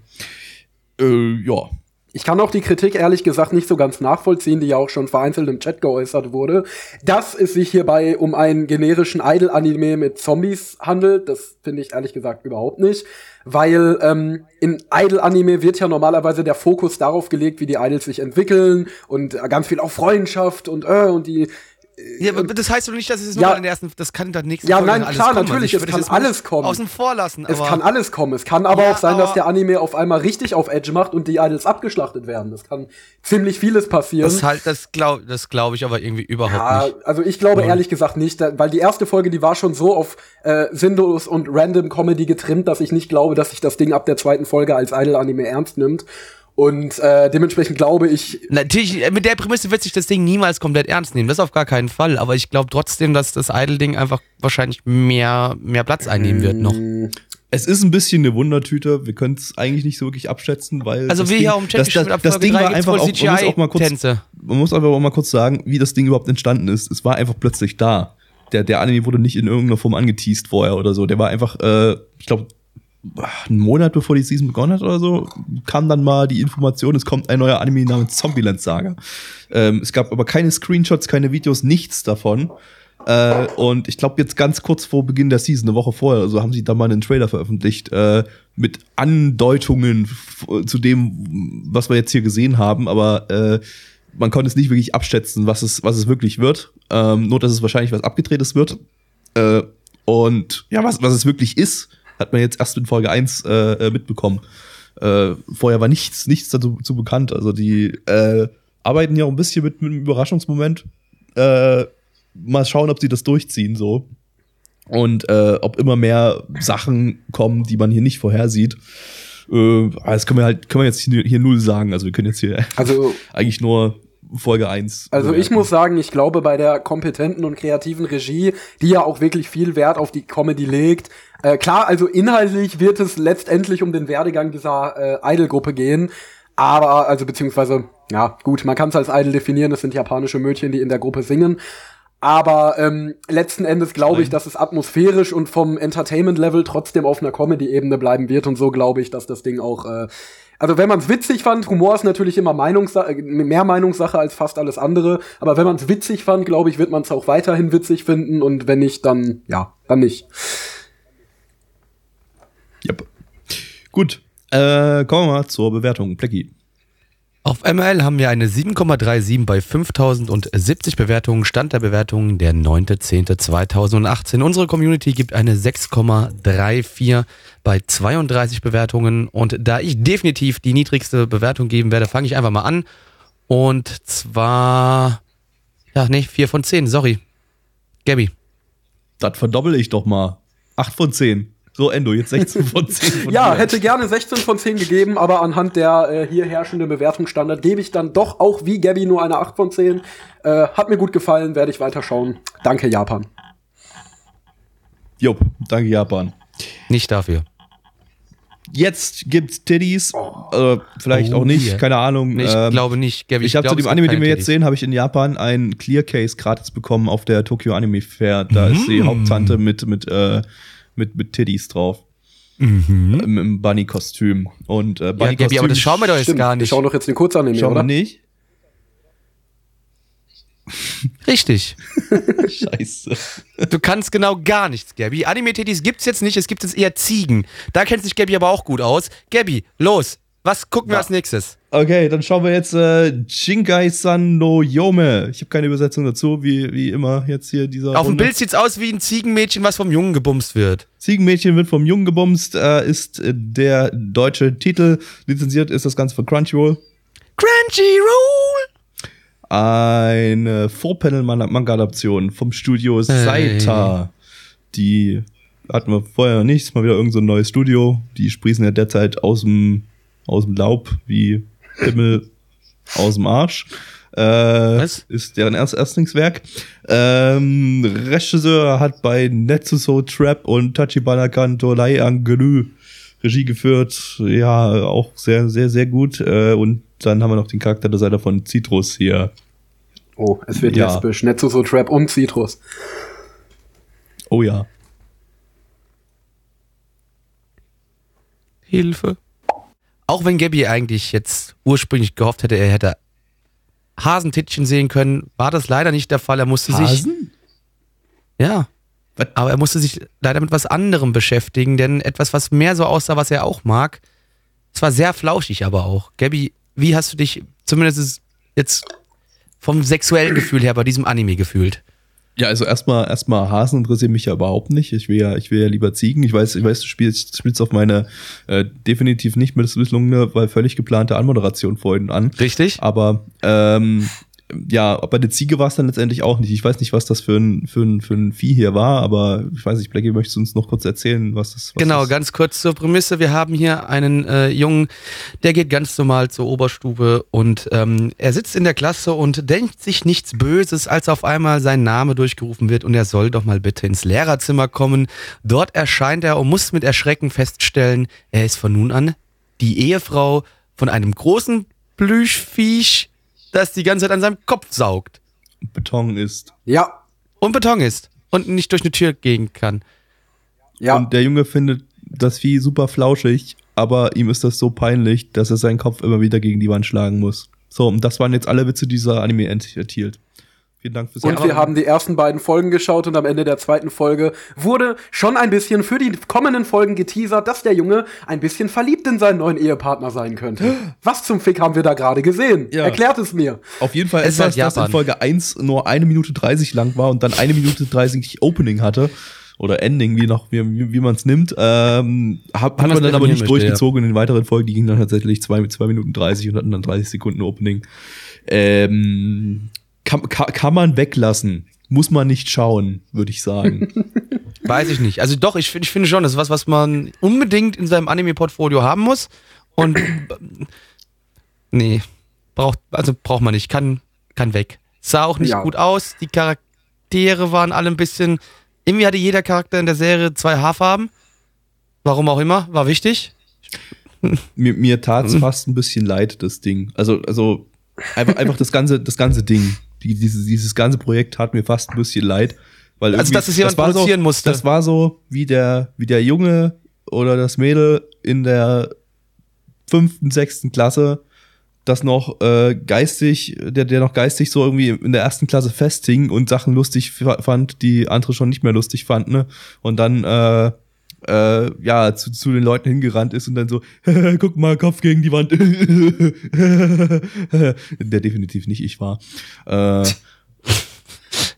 Äh, ja, ich kann auch die Kritik ehrlich gesagt nicht so ganz nachvollziehen, die ja auch schon vereinzelt im Chat geäußert wurde, dass es sich hierbei um einen generischen Idol-Anime mit Zombies handelt. Das finde ich ehrlich gesagt überhaupt nicht, weil ähm, in Idol-Anime wird ja normalerweise der Fokus darauf gelegt, wie die Idols sich entwickeln und ganz viel auf Freundschaft und äh, und die ja, aber das heißt doch nicht, dass es nur ja, in der ersten, das kann dann nichts Ja, nein, klar, kommen. natürlich, also es kann alles kommen. Außen vor lassen. es kann alles kommen. Es kann aber ja, auch sein, dass der Anime auf einmal richtig auf Edge macht und die Idols abgeschlachtet werden. Das kann ziemlich vieles passieren. Das halt, das glaube das glaub ich aber irgendwie überhaupt ja, nicht. Also ich glaube ja. ehrlich gesagt nicht, weil die erste Folge, die war schon so auf äh, sinnlos und random Comedy getrimmt, dass ich nicht glaube, dass sich das Ding ab der zweiten Folge als Idol-Anime ernst nimmt. Und äh, dementsprechend glaube ich. Natürlich, äh, mit der Prämisse wird sich das Ding niemals komplett ernst nehmen. Das auf gar keinen Fall. Aber ich glaube trotzdem, dass das Idle-Ding einfach wahrscheinlich mehr, mehr Platz einnehmen wird noch. Es ist ein bisschen eine Wundertüte. Wir können es eigentlich nicht so wirklich abschätzen, weil. Also, wie hier um Chat das, das, das, das Ding war einfach auch, man muss auch mal kurz, Tänze. Man muss einfach auch mal kurz sagen, wie das Ding überhaupt entstanden ist. Es war einfach plötzlich da. Der, der Anime wurde nicht in irgendeiner Form angeteased vorher oder so. Der war einfach, äh, ich glaube, einen Monat bevor die Season begonnen hat oder so, kam dann mal die Information, es kommt ein neuer Anime namens Zombieland Saga. Ähm, es gab aber keine Screenshots, keine Videos, nichts davon. Äh, und ich glaube, jetzt ganz kurz vor Beginn der Season, eine Woche vorher, also haben sie da mal einen Trailer veröffentlicht äh, mit Andeutungen zu dem, was wir jetzt hier gesehen haben, aber äh, man konnte es nicht wirklich abschätzen, was es, was es wirklich wird. Ähm, nur, dass es wahrscheinlich was Abgedrehtes wird. Äh, und ja, was, was es wirklich ist, hat man jetzt erst in Folge 1 äh, mitbekommen. Äh, vorher war nichts, nichts dazu, dazu bekannt. Also die äh, arbeiten ja auch ein bisschen mit, mit einem Überraschungsmoment. Äh, mal schauen, ob sie das durchziehen so. Und äh, ob immer mehr Sachen kommen, die man hier nicht vorhersieht. Äh, das können wir halt, können wir jetzt hier, hier null sagen. Also wir können jetzt hier also, eigentlich nur Folge 1. Also ich muss sagen, ich glaube bei der kompetenten und kreativen Regie, die ja auch wirklich viel Wert auf die Comedy legt, äh, klar, also inhaltlich wird es letztendlich um den Werdegang dieser äh, Idol-Gruppe gehen, aber, also beziehungsweise, ja, gut, man kann es als Idol definieren, das sind japanische Mädchen, die in der Gruppe singen. Aber ähm, letzten Endes glaube ich, dass es atmosphärisch und vom Entertainment-Level trotzdem auf einer Comedy-Ebene bleiben wird. Und so glaube ich, dass das Ding auch äh, also wenn man es witzig fand, Humor ist natürlich immer Meinungssache, mehr Meinungssache als fast alles andere. Aber wenn man es witzig fand, glaube ich, wird man es auch weiterhin witzig finden. Und wenn nicht, dann ja, dann nicht. Yep. Gut, äh, kommen wir mal zur Bewertung. Plecki. Auf ML haben wir eine 7,37 bei 5070 Bewertungen. Stand der Bewertung der 9.10.2018. Unsere Community gibt eine 6,34 bei 32 Bewertungen. Und da ich definitiv die niedrigste Bewertung geben werde, fange ich einfach mal an. Und zwar, ja, nee, 4 von 10, sorry. Gabby. Das verdoppel ich doch mal. 8 von 10. So, Endo, jetzt 16 von 10. Von ja, dir. hätte gerne 16 von 10 gegeben, aber anhand der äh, hier herrschenden Bewertungsstandard gebe ich dann doch auch wie Gabby nur eine 8 von 10. Äh, hat mir gut gefallen, werde ich weiterschauen. Danke, Japan. Jo, danke, Japan. Nicht dafür. Jetzt gibt's Titties, oh. äh, vielleicht oh, auch nicht, yeah. keine Ahnung. Nee, ich ähm, glaube nicht. Gabby, ich ich habe zu dem Anime, den wir jetzt sehen, habe ich in Japan ein Clear Case gratis bekommen auf der Tokyo Anime Fair. Da mm. ist die Haupttante mit mit äh, mit, mit Titties drauf. Mhm. Im, im Bunny-Kostüm. Und äh, Bunny ja, Gabi, aber das schauen wir doch jetzt gar nicht. Wir schauen doch jetzt den Kurzanime, schauen oder? Wir nicht? Richtig. Scheiße. Du kannst genau gar nichts, Gabby. Anime-Titties gibt's jetzt nicht, es gibt jetzt eher Ziegen. Da kennt sich Gabby aber auch gut aus. Gabby, los, Was gucken wir als nächstes? Okay, dann schauen wir jetzt äh, Jingai-san no Yome. Ich habe keine Übersetzung dazu, wie, wie immer jetzt hier dieser. Auf dem Bild sieht's aus wie ein Ziegenmädchen, was vom Jungen gebumst wird. Ziegenmädchen wird vom Jungen gebumst, äh, ist äh, der deutsche Titel. Lizenziert ist das Ganze von Crunchyroll. Crunchyroll! Eine Four-Panel-Manga-Adaption vom Studio Hey. Saita. Die hatten wir vorher noch nicht. Ist mal wieder irgendein so ein neues Studio. Die sprießen ja derzeit aus dem, aus dem Laub wie Himmel aus dem Arsch. Äh, Was? Ist deren erst Erstlingswerk. Ähm, Regisseur hat bei Netsuso Trap und Tachibana Kanto Lai Angelü Regie geführt. Ja, auch sehr, sehr, sehr gut. Äh, und dann haben wir noch den Charakterdesigner von Citrus hier. Oh, es wird Ja. lesbisch. Netsuso Trap und Citrus. Oh ja. Hilfe. Auch wenn Gabby eigentlich jetzt ursprünglich gehofft hätte, er hätte Hasentittchen sehen können, war das leider nicht der Fall. Er musste sich. Ja. Was? Aber er musste sich leider mit was anderem beschäftigen, denn etwas, was mehr so aussah, was er auch mag. Es war sehr flauschig aber auch. Gabby, wie hast du dich zumindest jetzt vom sexuellen Gefühl her bei diesem Anime gefühlt? Ja, also erstmal erstmal Hasen interessieren mich ja überhaupt nicht. Ich will ja, ich will ja lieber Ziegen. Ich weiß, ich weiß, du spielst, spielst auf meine äh, definitiv nicht misslungene, weil völlig geplante Anmoderation vorhin an. Richtig? Aber ähm, ja, bei der Ziege war es dann letztendlich auch nicht. Ich weiß nicht, was das für ein, für ein, für ein Vieh hier war, aber ich weiß nicht, Blackie, möchtest du uns noch kurz erzählen, was das was Genau, das ganz kurz zur Prämisse. Wir haben hier einen äh, Jungen, der geht ganz normal zur Oberstufe und ähm, er sitzt in der Klasse und denkt sich nichts Böses, als auf einmal sein Name durchgerufen wird und er soll doch mal bitte ins Lehrerzimmer kommen. Dort erscheint er und muss mit Erschrecken feststellen, er ist von nun an die Ehefrau von einem großen Plüschviech, das die ganze Zeit an seinem Kopf saugt Beton ist. Ja, und Beton ist und nicht durch eine Tür gehen kann. ja. Und der Junge findet das Vieh super flauschig, aber ihm ist das so peinlich, dass er seinen Kopf immer wieder gegen die Wand schlagen muss. So, und das waren jetzt alle Witze, die dieser Anime enthielt. Vielen Dank fürs Und wir haben die ersten beiden Folgen geschaut und am Ende der zweiten Folge wurde schon ein bisschen für die kommenden Folgen geteasert, dass der Junge ein bisschen verliebt in seinen neuen Ehepartner sein könnte. Was zum Fick haben wir da gerade gesehen? Ja. Erklärt es mir. Auf jeden Fall Es ist etwas, halt das in. Folge 1 nur eine Minute 30 lang war und dann eine Minute 30 Opening hatte. Oder Ending, wie, noch, wie, wie, man es nimmt. Ähm, hat, hat man dann aber nicht möchte, durchgezogen in den weiteren Folgen. Die gingen dann tatsächlich zwei, zwei Minuten 30 und hatten dann 30 Sekunden Opening. Ähm, kann, kann, kann man weglassen. Muss man nicht schauen, würde ich sagen. Weiß ich nicht. Also doch, ich, find- ich finde schon, das ist was, was man unbedingt in seinem Anime-Portfolio haben muss. Und nee, braucht, also braucht man nicht. Kann, kann weg. Sah auch nicht Ja. gut aus. Die Charaktere waren alle ein bisschen. Irgendwie hatte jeder Charakter in der Serie zwei Haarfarben. Warum auch immer, war wichtig. mir, mir tat's Mhm. fast ein bisschen leid, das Ding. Also, also einfach, einfach das ganze, das ganze Ding. Die, dieses, dieses ganze Projekt tat mir fast ein bisschen leid. Weil Also, irgendwie- dass es jemand war produzieren so, musste. Das war so wie der, wie der Junge oder das Mädel in der fünften, sechsten Klasse, das noch äh, geistig, der, der noch geistig so irgendwie in der ersten Klasse festhing und Sachen lustig fand, die andere schon nicht mehr lustig fanden. Ne? Und dann äh, äh, ja, zu, zu den Leuten hingerannt ist und dann so, guck mal, Kopf gegen die Wand. Der definitiv nicht ich war. Äh,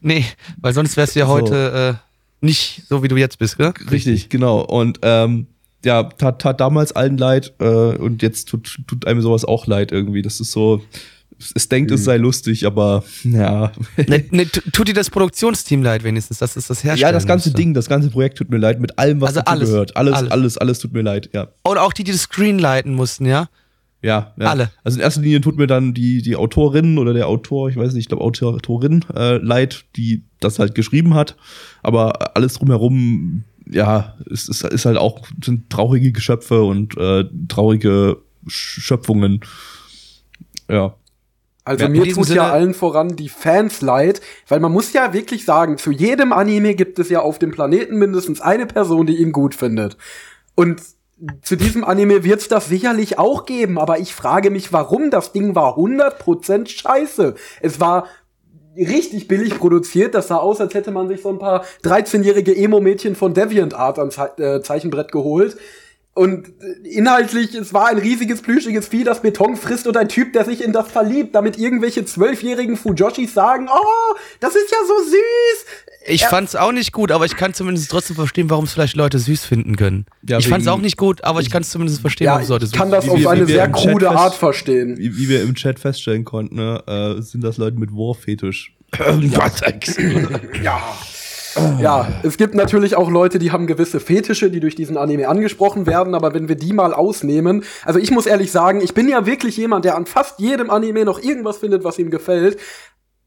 Nee, weil sonst wärst du ja So. heute äh, nicht so, wie du jetzt bist, gell? richtig, genau. Und ähm, ja, tat, tat damals allen leid äh, und jetzt tut, tut einem sowas auch leid irgendwie. Das ist so, es denkt, es sei lustig, aber ja. Ne, ne, tu- tut dir das Produktionsteam leid wenigstens, das ist das Herstellen. Ja, das ganze musste. Ding, das ganze Projekt tut mir leid, mit allem, was Also dazu alles, gehört. Alles, alles. alles, alles, tut mir leid, ja. Und auch die, die das Screen leiten mussten, ja? Ja, ja. Alle. Also in erster Linie tut mir dann die, die Autorin oder der Autor, ich weiß nicht, ich glaube Autor, Autorin äh, leid, die das halt geschrieben hat. Aber alles drumherum, ja, es ist, ist halt auch, sind traurige Geschöpfe und äh, traurige Sch- Schöpfungen. Ja. Also Ja, mir tut ja Sinne- allen voran die Fans leid, weil man muss ja wirklich sagen, zu jedem Anime gibt es ja auf dem Planeten mindestens eine Person, die ihn gut findet. Und zu diesem Anime wird es das sicherlich auch geben, aber ich frage mich, warum das Ding war 100% scheiße. Es war richtig billig produziert. Das sah aus, als hätte man sich so ein paar 13-jährige Emo-Mädchen von DeviantArt ans äh, Zeichenbrett geholt. Und inhaltlich, es war ein riesiges, plüschiges Vieh, das Beton frisst und ein Typ, der sich in das verliebt, damit irgendwelche zwölfjährigen Fujoshis sagen, oh, das ist ja so süß. Ich ja. fand's auch nicht gut, aber ich kann zumindest trotzdem verstehen, warum es vielleicht Leute süß finden können. Ja, ich fand's auch nicht gut, aber ich kann es zumindest verstehen, ja, warum es Leute süß Ich kann das auf eine sehr krude Art verstehen. Wie, wie, wir im Chat feststellen konnten, ne, äh, sind das Leute mit War-Fetisch. ja. Ja, es gibt natürlich auch Leute, die haben gewisse Fetische, die durch diesen Anime angesprochen werden, aber wenn wir die mal ausnehmen, also ich muss ehrlich sagen, ich bin ja wirklich jemand, der an fast jedem Anime noch irgendwas findet, was ihm gefällt.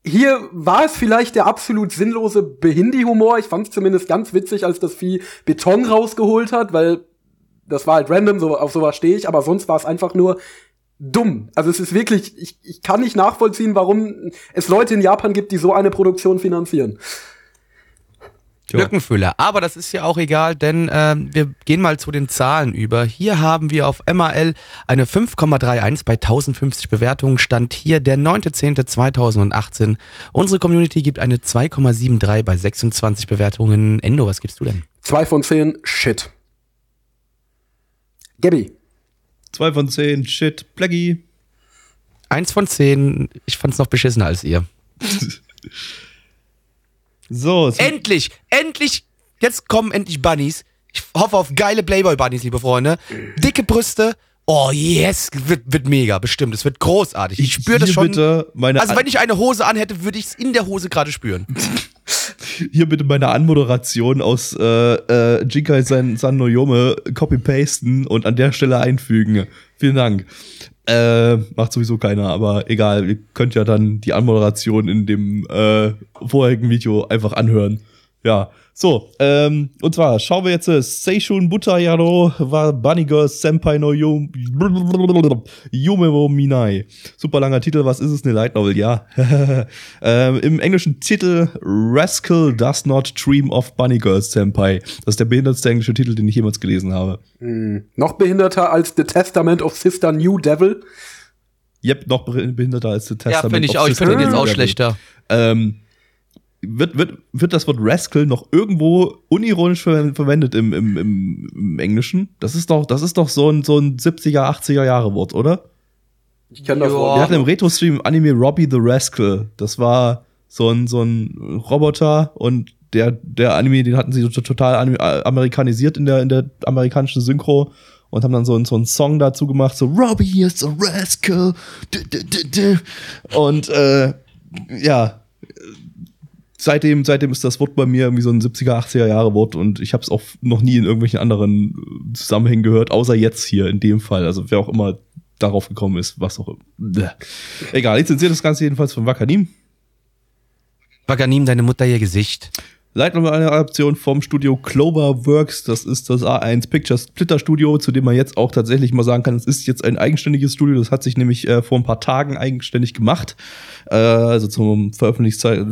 Hier war es vielleicht der absolut sinnlose Behindi-Humor. Ich fand es zumindest ganz witzig, als das Vieh Beton rausgeholt hat, weil das war halt random, so, auf sowas stehe ich, aber sonst war es einfach nur dumm. Also es ist wirklich, ich, ich kann nicht nachvollziehen, warum es Leute in Japan gibt, die so eine Produktion finanzieren. Lückenfüller. Aber das ist ja auch egal, denn äh, wir gehen mal zu den Zahlen über. Hier haben wir auf MAL eine 5,31 bei 1050 Bewertungen. Stand hier der 9.10.2018. Unsere Community gibt eine 2,73 bei 26 Bewertungen. Endo, was gibst du denn? 2 von 10, Shit. Gabby. 2 von 10, Shit. Plaggy. 1 von 10, ich fand's noch beschissener als ihr. So. Endlich, endlich, jetzt kommen endlich Bunnies. Ich hoffe auf geile Playboy-Bunnies, liebe Freunde. Dicke Brüste. Oh yes, wird, wird mega, bestimmt. Es wird großartig. Ich spüre das schon. Bitte meine also wenn ich eine Hose anhätte, würde ich es in der Hose gerade spüren. Hier bitte meine Anmoderation aus äh, äh, Jinkai San, San Noyome copy-pasten und an der Stelle einfügen. Vielen Dank. Äh, macht sowieso keiner, aber egal, ihr könnt ja dann die Anmoderation in dem äh, vorherigen Video einfach anhören. Ja, so, ähm, und zwar schauen wir jetzt äh, Seishun Butayaro wa Bunny Girl Senpai no Yume wo Minai. Super langer Titel, was ist es? Eine Light Novel, ja. ähm, Im englischen Titel Rascal Does Not Dream of Bunny Girl Senpai. Das ist der behindertste englische Titel, den ich jemals gelesen habe. Hm. Noch behinderter als The Testament of Sister New Devil? Yep, noch behinderter als The Testament ja, finde ich auch. Ich finde den jetzt auch schlechter. Ähm, wird, wird, wird das Wort Rascal noch irgendwo unironisch ver verwendet im, im, im, im, Englischen? Das ist doch, das ist doch so ein, so ein 70er, 80er Jahre Wort, oder? Ich kann das Wort. Wir hatten im Retro-Stream Anime Robbie the Rascal. Das war so ein, so ein Roboter und der, der Anime, den hatten sie total amerikanisiert in der, in der amerikanischen Synchro und haben dann so, so einen Song dazu gemacht, so Robbie is a Rascal. Und äh, ja, seitdem, seitdem ist das Wort bei mir irgendwie so ein 70er, 80er Jahre Wort und ich habe es auch noch nie in irgendwelchen anderen äh, Zusammenhängen gehört, außer jetzt hier in dem Fall. Also wer auch immer darauf gekommen ist, was auch immer. Egal, lizenziert das Ganze jedenfalls von Wakanim. Wakanim, deine Mutter ihr Gesicht. Leider noch eine Adaption vom Studio Cloverworks. Das ist das A1 Pictures Splitter Studio, zu dem man jetzt auch tatsächlich mal sagen kann, es ist jetzt ein eigenständiges Studio. Das hat sich nämlich äh, vor ein paar Tagen eigenständig gemacht. Äh, also zum Veröffentlichungszeit,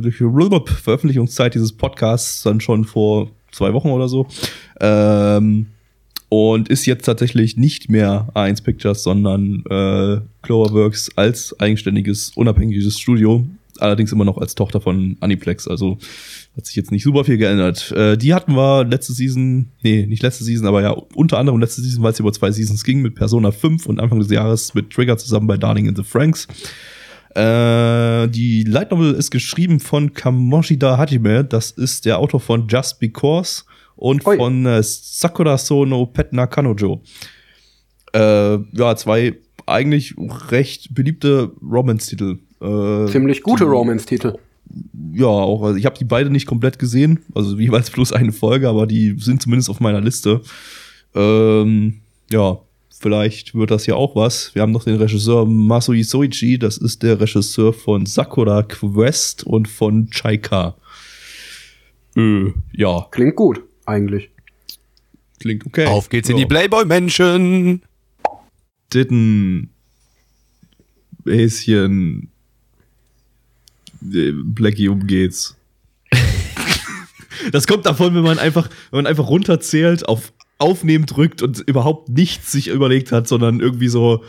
Veröffentlichungszeit dieses Podcasts dann schon vor zwei Wochen oder so. Ähm, und ist jetzt tatsächlich nicht mehr A1 Pictures, sondern äh, Cloverworks als eigenständiges, unabhängiges Studio. Allerdings immer noch als Tochter von Aniplex. Also hat sich jetzt nicht super viel geändert. Äh, die hatten wir letzte Season, nee, nicht letzte Season, aber ja, unter anderem letzte Season, weil es über zwei Seasons ging, mit Persona 5 und Anfang des Jahres mit Trigger zusammen bei Darling in the Franks. Äh, die Light Novel ist geschrieben von Kamoshida Hajime, das ist der Autor von Just Because und Oi. von äh, Sakura Sono Petna Kanojo. Äh, ja, zwei eigentlich recht beliebte Romance-Titel. Äh, Ziemlich gute Romance-Titel ja, auch, also ich habe die beide nicht komplett gesehen, also jeweils bloß eine Folge, aber die sind zumindest auf meiner Liste. Ähm, ja, vielleicht wird das ja auch was. Wir haben noch den Regisseur Masui Soichi, das ist der Regisseur von Sakura Quest und von Chaika. Äh, ja. Klingt gut, eigentlich. Klingt okay. Auf geht's ja. in die Playboy-Menschen. Titten. Häschen. Blackie, um geht's. das kommt davon, wenn man einfach, wenn man einfach runterzählt, auf Aufnehmen drückt und überhaupt nichts sich überlegt hat, sondern irgendwie so.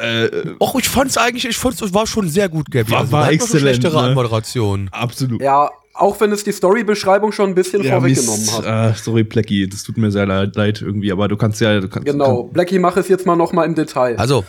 Äh, Och, ich fand's eigentlich, ich fand's, es war schon sehr gut, Gabby. War, also, war exzellent. Schlechtere ne? Anmoderation. Absolut. Ja, Auch wenn es die Storybeschreibung schon ein bisschen Ja, vorweggenommen Mist. hat. Äh, sorry, Blackie, das tut mir sehr leid, leid irgendwie, aber du kannst ja, du kannst, Genau. Du Blackie, mach es jetzt mal noch mal im Detail. Also,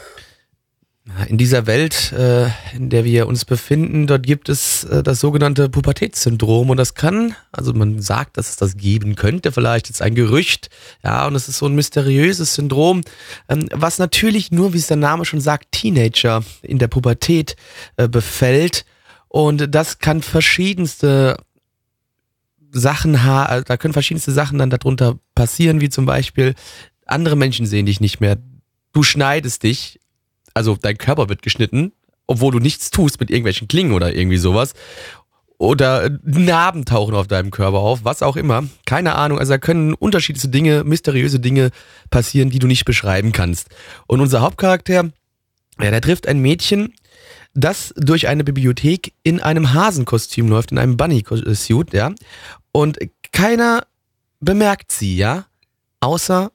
in dieser Welt, äh, in der wir uns befinden, dort gibt es äh, das sogenannte Pubertätssyndrom. Und das kann, also man sagt, dass es das geben könnte, vielleicht jetzt ein Gerücht, ja, und es ist so ein mysteriöses Syndrom, ähm, was natürlich nur, wie es der Name schon sagt, Teenager in der Pubertät äh, befällt. Und das kann verschiedenste Sachen da können verschiedenste Sachen dann darunter passieren, wie zum Beispiel andere Menschen sehen dich nicht mehr. Du schneidest dich, also dein Körper wird geschnitten, obwohl du nichts tust mit irgendwelchen Klingen oder irgendwie sowas. Oder Narben tauchen auf deinem Körper auf, was auch immer. Keine Ahnung. Also da können unterschiedliche Dinge, mysteriöse Dinge passieren, die du nicht beschreiben kannst. Und unser Hauptcharakter, ja, der trifft ein Mädchen, das durch eine Bibliothek in einem Hasenkostüm läuft, in einem Bunny-Suit, ja. Und keiner bemerkt sie, ja, außer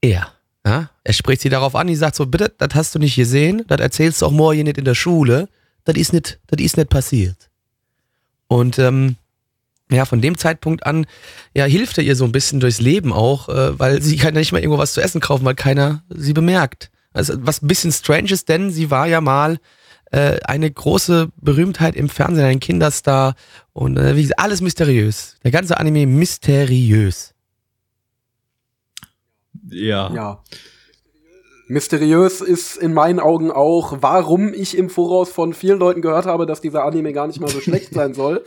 er. Ja? Er spricht sie darauf an, die sagt so, bitte, das hast du nicht gesehen, das erzählst du auch morgen nicht in der Schule, das ist nicht, das ist nicht passiert. Und ähm, ja, von dem Zeitpunkt an, ja, hilft er ihr so ein bisschen durchs Leben auch, äh, weil sie kann ja nicht mal irgendwo was zu essen kaufen, weil keiner sie bemerkt. Also was ein bisschen strange ist, denn sie war ja mal äh, eine große Berühmtheit im Fernsehen, ein Kinderstar und äh, wie gesagt, alles mysteriös. Der ganze Anime mysteriös. Ja. Ja. Mysteriös ist in meinen Augen auch, warum ich im Voraus von vielen Leuten gehört habe, dass dieser Anime gar nicht mal so schlecht sein soll.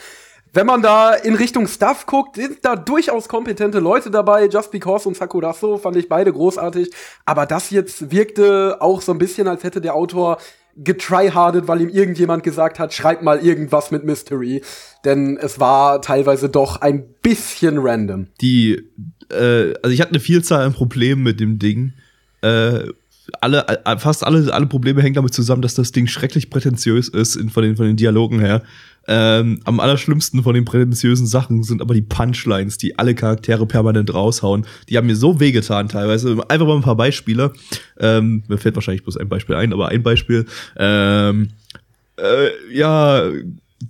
Wenn man da in Richtung Stuff guckt, sind da durchaus kompetente Leute dabei. Just Because und Sakurasso fand ich beide großartig. Aber das jetzt wirkte auch so ein bisschen, als hätte der Autor getryhardet, weil ihm irgendjemand gesagt hat, schreib mal irgendwas mit Mystery. Denn es war teilweise doch ein bisschen random. Die, äh, also ich hatte eine Vielzahl an Problemen mit dem Ding. Äh, alle, äh, fast alle, alle Probleme hängen damit zusammen, dass das Ding schrecklich prätentiös ist in, von, den, von den Dialogen her. Ähm, am allerschlimmsten von den prätentiösen Sachen sind aber die Punchlines, die alle Charaktere permanent raushauen. Die haben mir so wehgetan teilweise. Einfach mal ein paar Beispiele. Ähm, mir fällt wahrscheinlich bloß ein Beispiel ein, aber ein Beispiel. Ähm, äh, ja,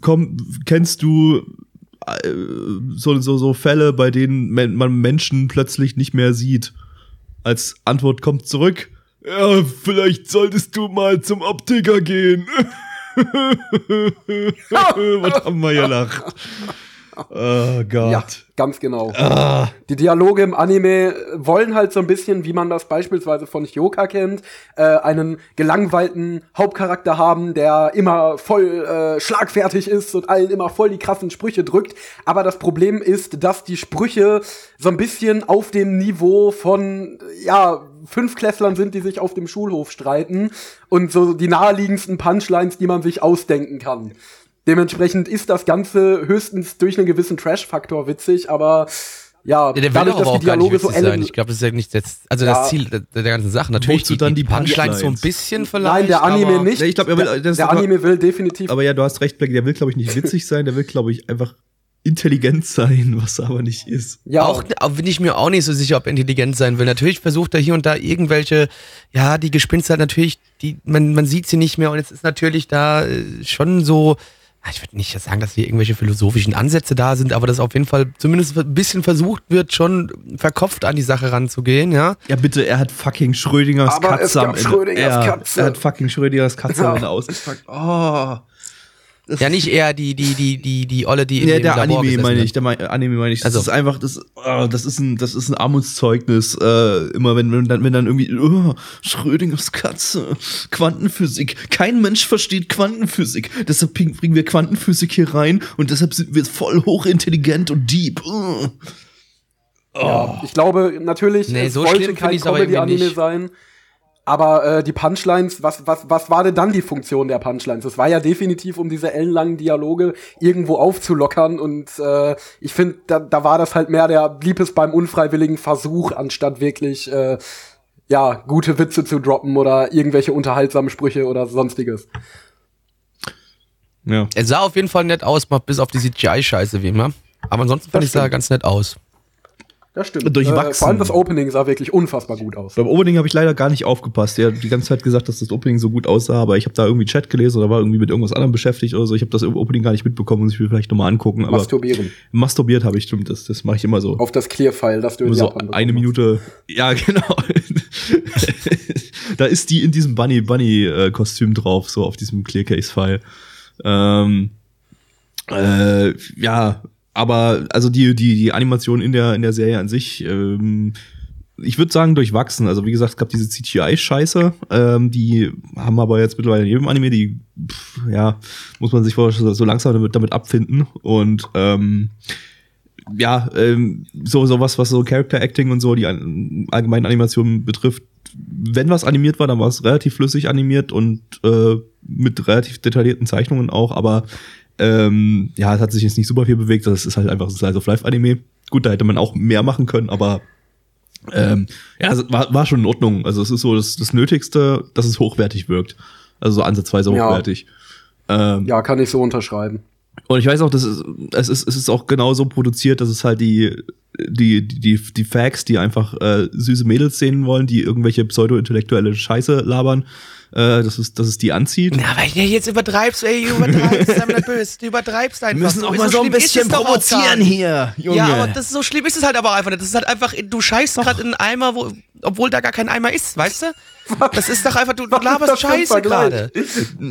komm, kennst du so, so, so Fälle, bei denen man Menschen plötzlich nicht mehr sieht? Als Antwort kommt zurück. Ja, vielleicht solltest du mal zum Optiker gehen. Was haben wir gelacht? Oh Gott. Ja, ganz genau. Ah, Die Dialoge im Anime wollen halt so ein bisschen, wie man das beispielsweise von Hyoka kennt, äh, einen gelangweilten Hauptcharakter haben, der immer voll äh, schlagfertig ist und allen immer voll die krassen Sprüche drückt. Aber das Problem ist, dass die Sprüche so ein bisschen auf dem Niveau von, ja, Fünfklässlern sind, die sich auf dem Schulhof streiten und so die naheliegendsten Punchlines, die man sich ausdenken kann. Dementsprechend ist das Ganze höchstens durch einen gewissen Trash-Faktor witzig, aber ja, Ja, der will dadurch, dass auch die gar nicht Dialoge so witzig sein. Ich glaube, das ist ja nicht das, also Ja. das Ziel der, der ganzen Sache. Natürlich Wozu dann die Punchlines so ein bisschen vielleicht. Nein, der Anime aber nicht. Ich glaub, er will- der, der aber- Anime will definitiv. aber ja, du hast recht, Black. Der will, glaube ich, nicht witzig sein. Der will, glaube ich, einfach intelligent sein, was er aber nicht ist. ja, Auch, auch bin ich mir auch nicht so sicher, ob er intelligent sein will. Natürlich versucht er hier und da irgendwelche, ja, die Gespinster natürlich, die, man, man sieht sie nicht mehr und es ist natürlich da äh, schon so, ich würde nicht sagen, dass hier irgendwelche philosophischen Ansätze da sind, aber dass auf jeden Fall zumindest ein bisschen versucht wird, schon verkopft an die Sache ranzugehen, ja. Ja, bitte, er hat fucking Schrödingers Aber Katze es am gab Ende. Schrödingers er, Katze. Er hat fucking Schrödingers Katze Ja. am Ende ausgepackt. Oh. Das Ja, nicht eher die, die, die, die, die Olle, die in Ja, dem der Labor Anime meine ich, der mein, Anime meine ich. Das Also. ist einfach, das, oh, das ist ein, das ist ein Armutszeugnis. Äh, immer wenn, wenn dann, wenn dann irgendwie oh, Schrödingers Katze, Quantenphysik. Kein Mensch versteht Quantenphysik. Deshalb bring- bringen wir Quantenphysik hier rein und deshalb sind wir voll hochintelligent und deep. Oh. ja, ich glaube natürlich, Nee, es so wollte kein Comedy-Anime nicht. sein. Aber äh, die Punchlines, was, was, was war denn dann die Funktion der Punchlines? Es war ja definitiv, um diese ellenlangen Dialoge irgendwo aufzulockern. Und äh, ich finde, da, da war das halt mehr der, blieb es beim unfreiwilligen Versuch, anstatt wirklich äh, ja, gute Witze zu droppen oder irgendwelche unterhaltsamen Sprüche oder sonstiges. Ja. Er sah auf jeden Fall nett aus, mal bis auf die CGI-Scheiße wie immer. Aber ansonsten fand ich sah ganz nett aus. Das stimmt. Durchwachsen. Äh, vor allem das Opening sah wirklich unfassbar gut aus. Beim Opening habe ich leider gar nicht aufgepasst. Der hat die ganze Zeit gesagt, dass das Opening so gut aussah, aber ich habe da irgendwie Chat gelesen oder war irgendwie mit irgendwas anderem beschäftigt oder so. Ich habe das Opening gar nicht mitbekommen, muss ich mir vielleicht nochmal angucken. Aber Masturbieren. masturbiert habe ich, stimmt. Das, das mache ich immer so. Auf das Clear-File, das du in so Japan eine Minute. Ja, genau. da ist die in diesem Bunny Bunny äh, Kostüm drauf, so auf diesem Clearcase-File. Ähm, äh, ja, aber also die die die Animation in der in der Serie an sich. Ähm, ich würde sagen durchwachsen. Also wie gesagt, es gab diese CGI-Scheiße, ähm, die haben aber jetzt mittlerweile in jedem Anime, die pff, ja muss man sich vorstellen, so langsam damit, damit abfinden und ähm, ja, ähm, so sowas, was so Character Acting und so die allgemeinen Animationen betrifft. Wenn was animiert war, dann war es relativ flüssig animiert und äh, mit relativ detaillierten Zeichnungen auch, aber ähm, ja, es hat sich jetzt nicht super viel bewegt. Das ist halt einfach ein Slice of Life Anime. Gut, da hätte man auch mehr machen können, aber ähm, ja, es war, war schon in Ordnung. Also es ist so das, das Nötigste, dass es hochwertig wirkt. Also so ansatzweise Ja. hochwertig. Ähm, Ja, kann ich so unterschreiben. Und ich weiß auch, dass es, es ist, es ist auch genau so produziert, dass es halt die, die, die, die, Facts, die einfach äh, süße Mädels sehen wollen, die irgendwelche pseudo-intellektuelle Scheiße labern, äh, dass es, dass es die anzieht. Na, weil du jetzt übertreibst, ey, du übertreibst, sei mal nicht böse, du übertreibst einfach. So schlimm ist es doch auch gar nicht. hier, Ja, aber das so schlimm ist es halt aber auch einfach nicht. Das ist halt einfach, du scheißt gerade in einen Eimer, wo, obwohl da gar kein Eimer ist, weißt du? Das ist doch einfach, du laberst Scheiße gerade.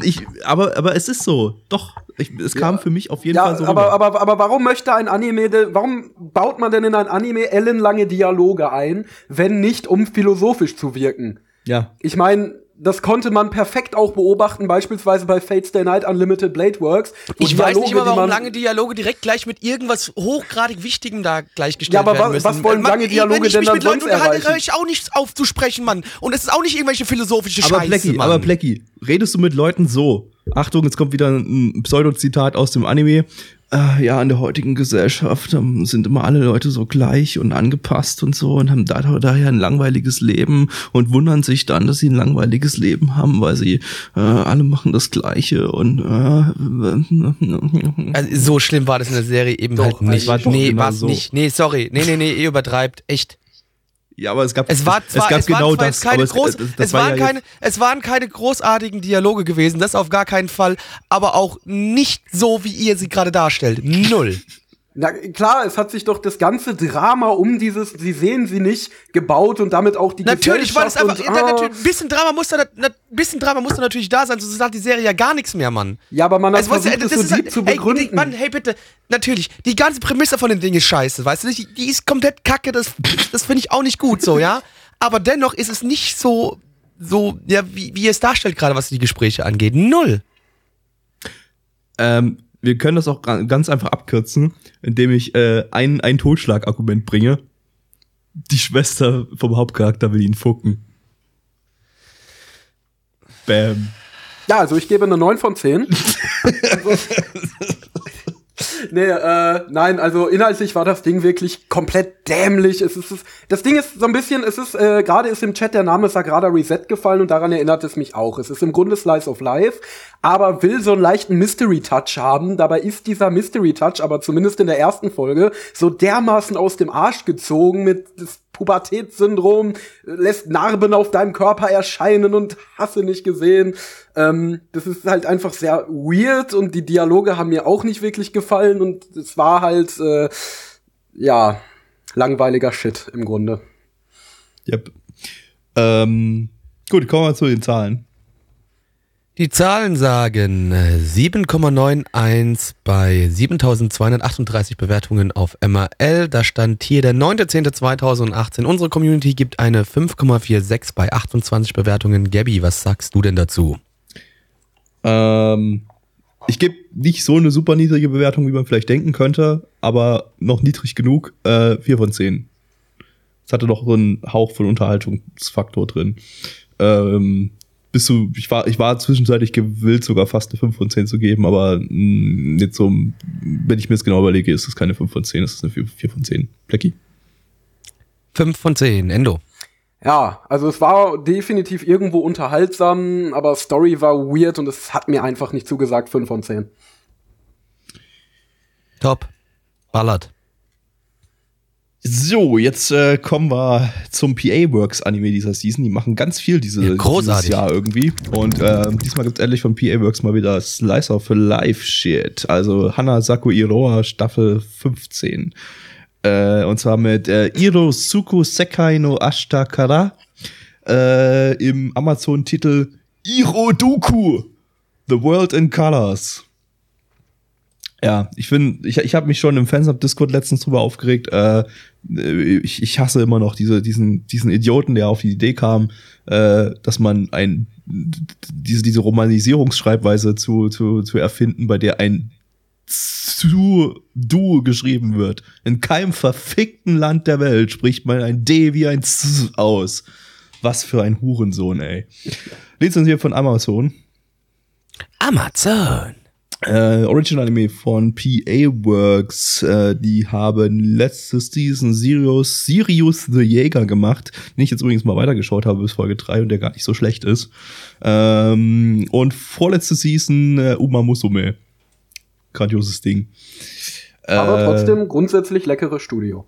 ich, aber, aber es ist so. Doch. Ich, es kam für mich auf jeden Ja, Fall so. aber, aber, aber warum möchte ein Anime, warum baut man denn in ein Anime ellenlange Dialoge ein, wenn nicht um philosophisch zu wirken? ja. Ich meine, das konnte man perfekt auch beobachten, beispielsweise bei Fate Stay Night Unlimited Blade Works. wo Ich weiß nicht Dialoge, mal, die warum man- lange Dialoge direkt gleich mit irgendwas hochgradig Wichtigem da gleichgestellt Ja, aber werden müssen. was wollen Mann, lange Dialoge wenn ich denn mich dann mit Leuten sonst unterhalte, erreichen? höre ich auch nichts aufzusprechen, Mann. Und es ist auch nicht irgendwelche philosophische Aber Scheiße, Plecki, Mann. aber Plecki, redest du mit Leuten so? Achtung, jetzt kommt wieder ein Pseudo-Zitat aus dem Anime. Äh, ja, in der heutigen Gesellschaft ähm, sind immer alle Leute so gleich und angepasst und so und haben da, daher ein langweiliges Leben und wundern sich dann, dass sie ein langweiliges Leben haben, weil sie äh, alle machen das Gleiche und äh, Also, so schlimm war das in der Serie eben Doch, halt nicht. war nee, genau war's so. nicht. Nee, sorry. Nee, nee, nee, ihr übertreibt. Echt. Ja, aber es gab Es war zwar, es gab es genau das, keine es, groß, das, das es war waren ja keine, es waren keine großartigen Dialoge gewesen, das auf gar keinen Fall, aber auch nicht so, wie ihr sie gerade darstellt. Null. Na klar, es hat sich doch das ganze Drama um dieses Sie sehen sie nicht gebaut und damit auch die Natürlich war das einfach, und, ah. natürlich, ein bisschen Drama muss da, na- ein bisschen Drama muss da natürlich da sein, sonst hat die Serie ja gar nichts mehr, Mann. Ja, aber man hat Also, versucht, das es ist so deep halt- zu ey, die, begründen. Mann, hey bitte, natürlich, die ganze Prämisse von dem Ding ist scheiße, weißt du, die, die ist komplett kacke, das, das finde ich auch nicht gut so, ja. Aber dennoch ist es nicht so, so, ja, wie, wie ihr es darstellt gerade, was die Gespräche angeht. Null. Ähm, wir können das auch ga- ganz einfach abkürzen, indem ich äh, ein, ein Totschlagargument bringe. Die Schwester vom Hauptcharakter will ihn fucken. Bam. Ja, also ich gebe eine 9 von 10. nee, äh, nein, also inhaltlich war das Ding wirklich komplett dämlich. Es ist, es, das Ding ist so ein bisschen, es ist, äh, gerade ist im Chat der Name Sagrada Reset gefallen und daran erinnert es mich auch. Es ist im Grunde Slice of Life, aber will so einen leichten Mystery-Touch haben. Dabei ist dieser Mystery-Touch, aber zumindest in der ersten Folge, so dermaßen aus dem Arsch gezogen mit das Pubertätssyndrom, äh, lässt Narben auf deinem Körper erscheinen und hasse nicht gesehen. Ähm, das ist halt einfach sehr weird und die Dialoge haben mir auch nicht wirklich gefallen und es war halt, äh, ja, langweiliger Shit im Grunde. Yep. Ähm, gut, kommen wir zu den Zahlen. Die Zahlen sagen äh, 7,91 bei 7238 Bewertungen auf MRL. Da stand hier der 9.10.2018. Unsere Community gibt eine 5,46 bei 28 Bewertungen. Gabby, was sagst du denn dazu? Ähm, ich gebe nicht so eine super niedrige Bewertung, wie man vielleicht denken könnte, aber noch niedrig genug. Äh, 4 von 10. Es hatte doch so einen Hauch von Unterhaltungsfaktor drin. Ähm, bis zu, ich war, ich war zwischenzeitlich gewillt, sogar fast eine 5 von 10 zu geben, aber mh, jetzt so, wenn ich mir das genau überlege, ist es keine 5 von 10, es ist eine 4, 4 von 10. Blackie. 5 von 10, Endo. Ja, also es war definitiv irgendwo unterhaltsam, aber Story war weird und es hat mir einfach nicht zugesagt, 5 von 10. Top. Ballert. So, jetzt äh, kommen wir zum PA Works Anime dieser Season. Die machen ganz viel diese, Ja, großartig. dieses Jahr irgendwie. Und äh, diesmal gibt's endlich von PA Works mal wieder Slice of Life Shit. Also Hanasaku Iroha Staffel 15. Äh, und zwar mit äh, Iro Suku Sekai no Ashita Kara äh, im Amazon-Titel Iro Doku The World in Colors. Ja, ich finde, ich, ich habe mich schon im Fansub-Discord letztens drüber aufgeregt. Äh, ich, ich hasse immer noch diese, diesen, diesen Idioten, der auf die Idee kam, äh, dass man ein diese, diese Romanisierungsschreibweise zu, zu, zu erfinden, bei der ein zu du geschrieben wird. In keinem verfickten Land der Welt spricht man ein D wie ein Z aus. Was für ein Hurensohn, ey. Lizenziert von Amazon. Amazon. Äh, Original Anime von PA Works. Äh, die haben letztes Season Sirius, Sirius the Jäger gemacht, den ich jetzt übrigens mal weitergeschaut habe bis Folge 3 und der gar nicht so schlecht ist. Ähm, und vorletzte Season äh, Uma Musume. Grandioses Ding. Aber Äh, trotzdem grundsätzlich leckeres Studio.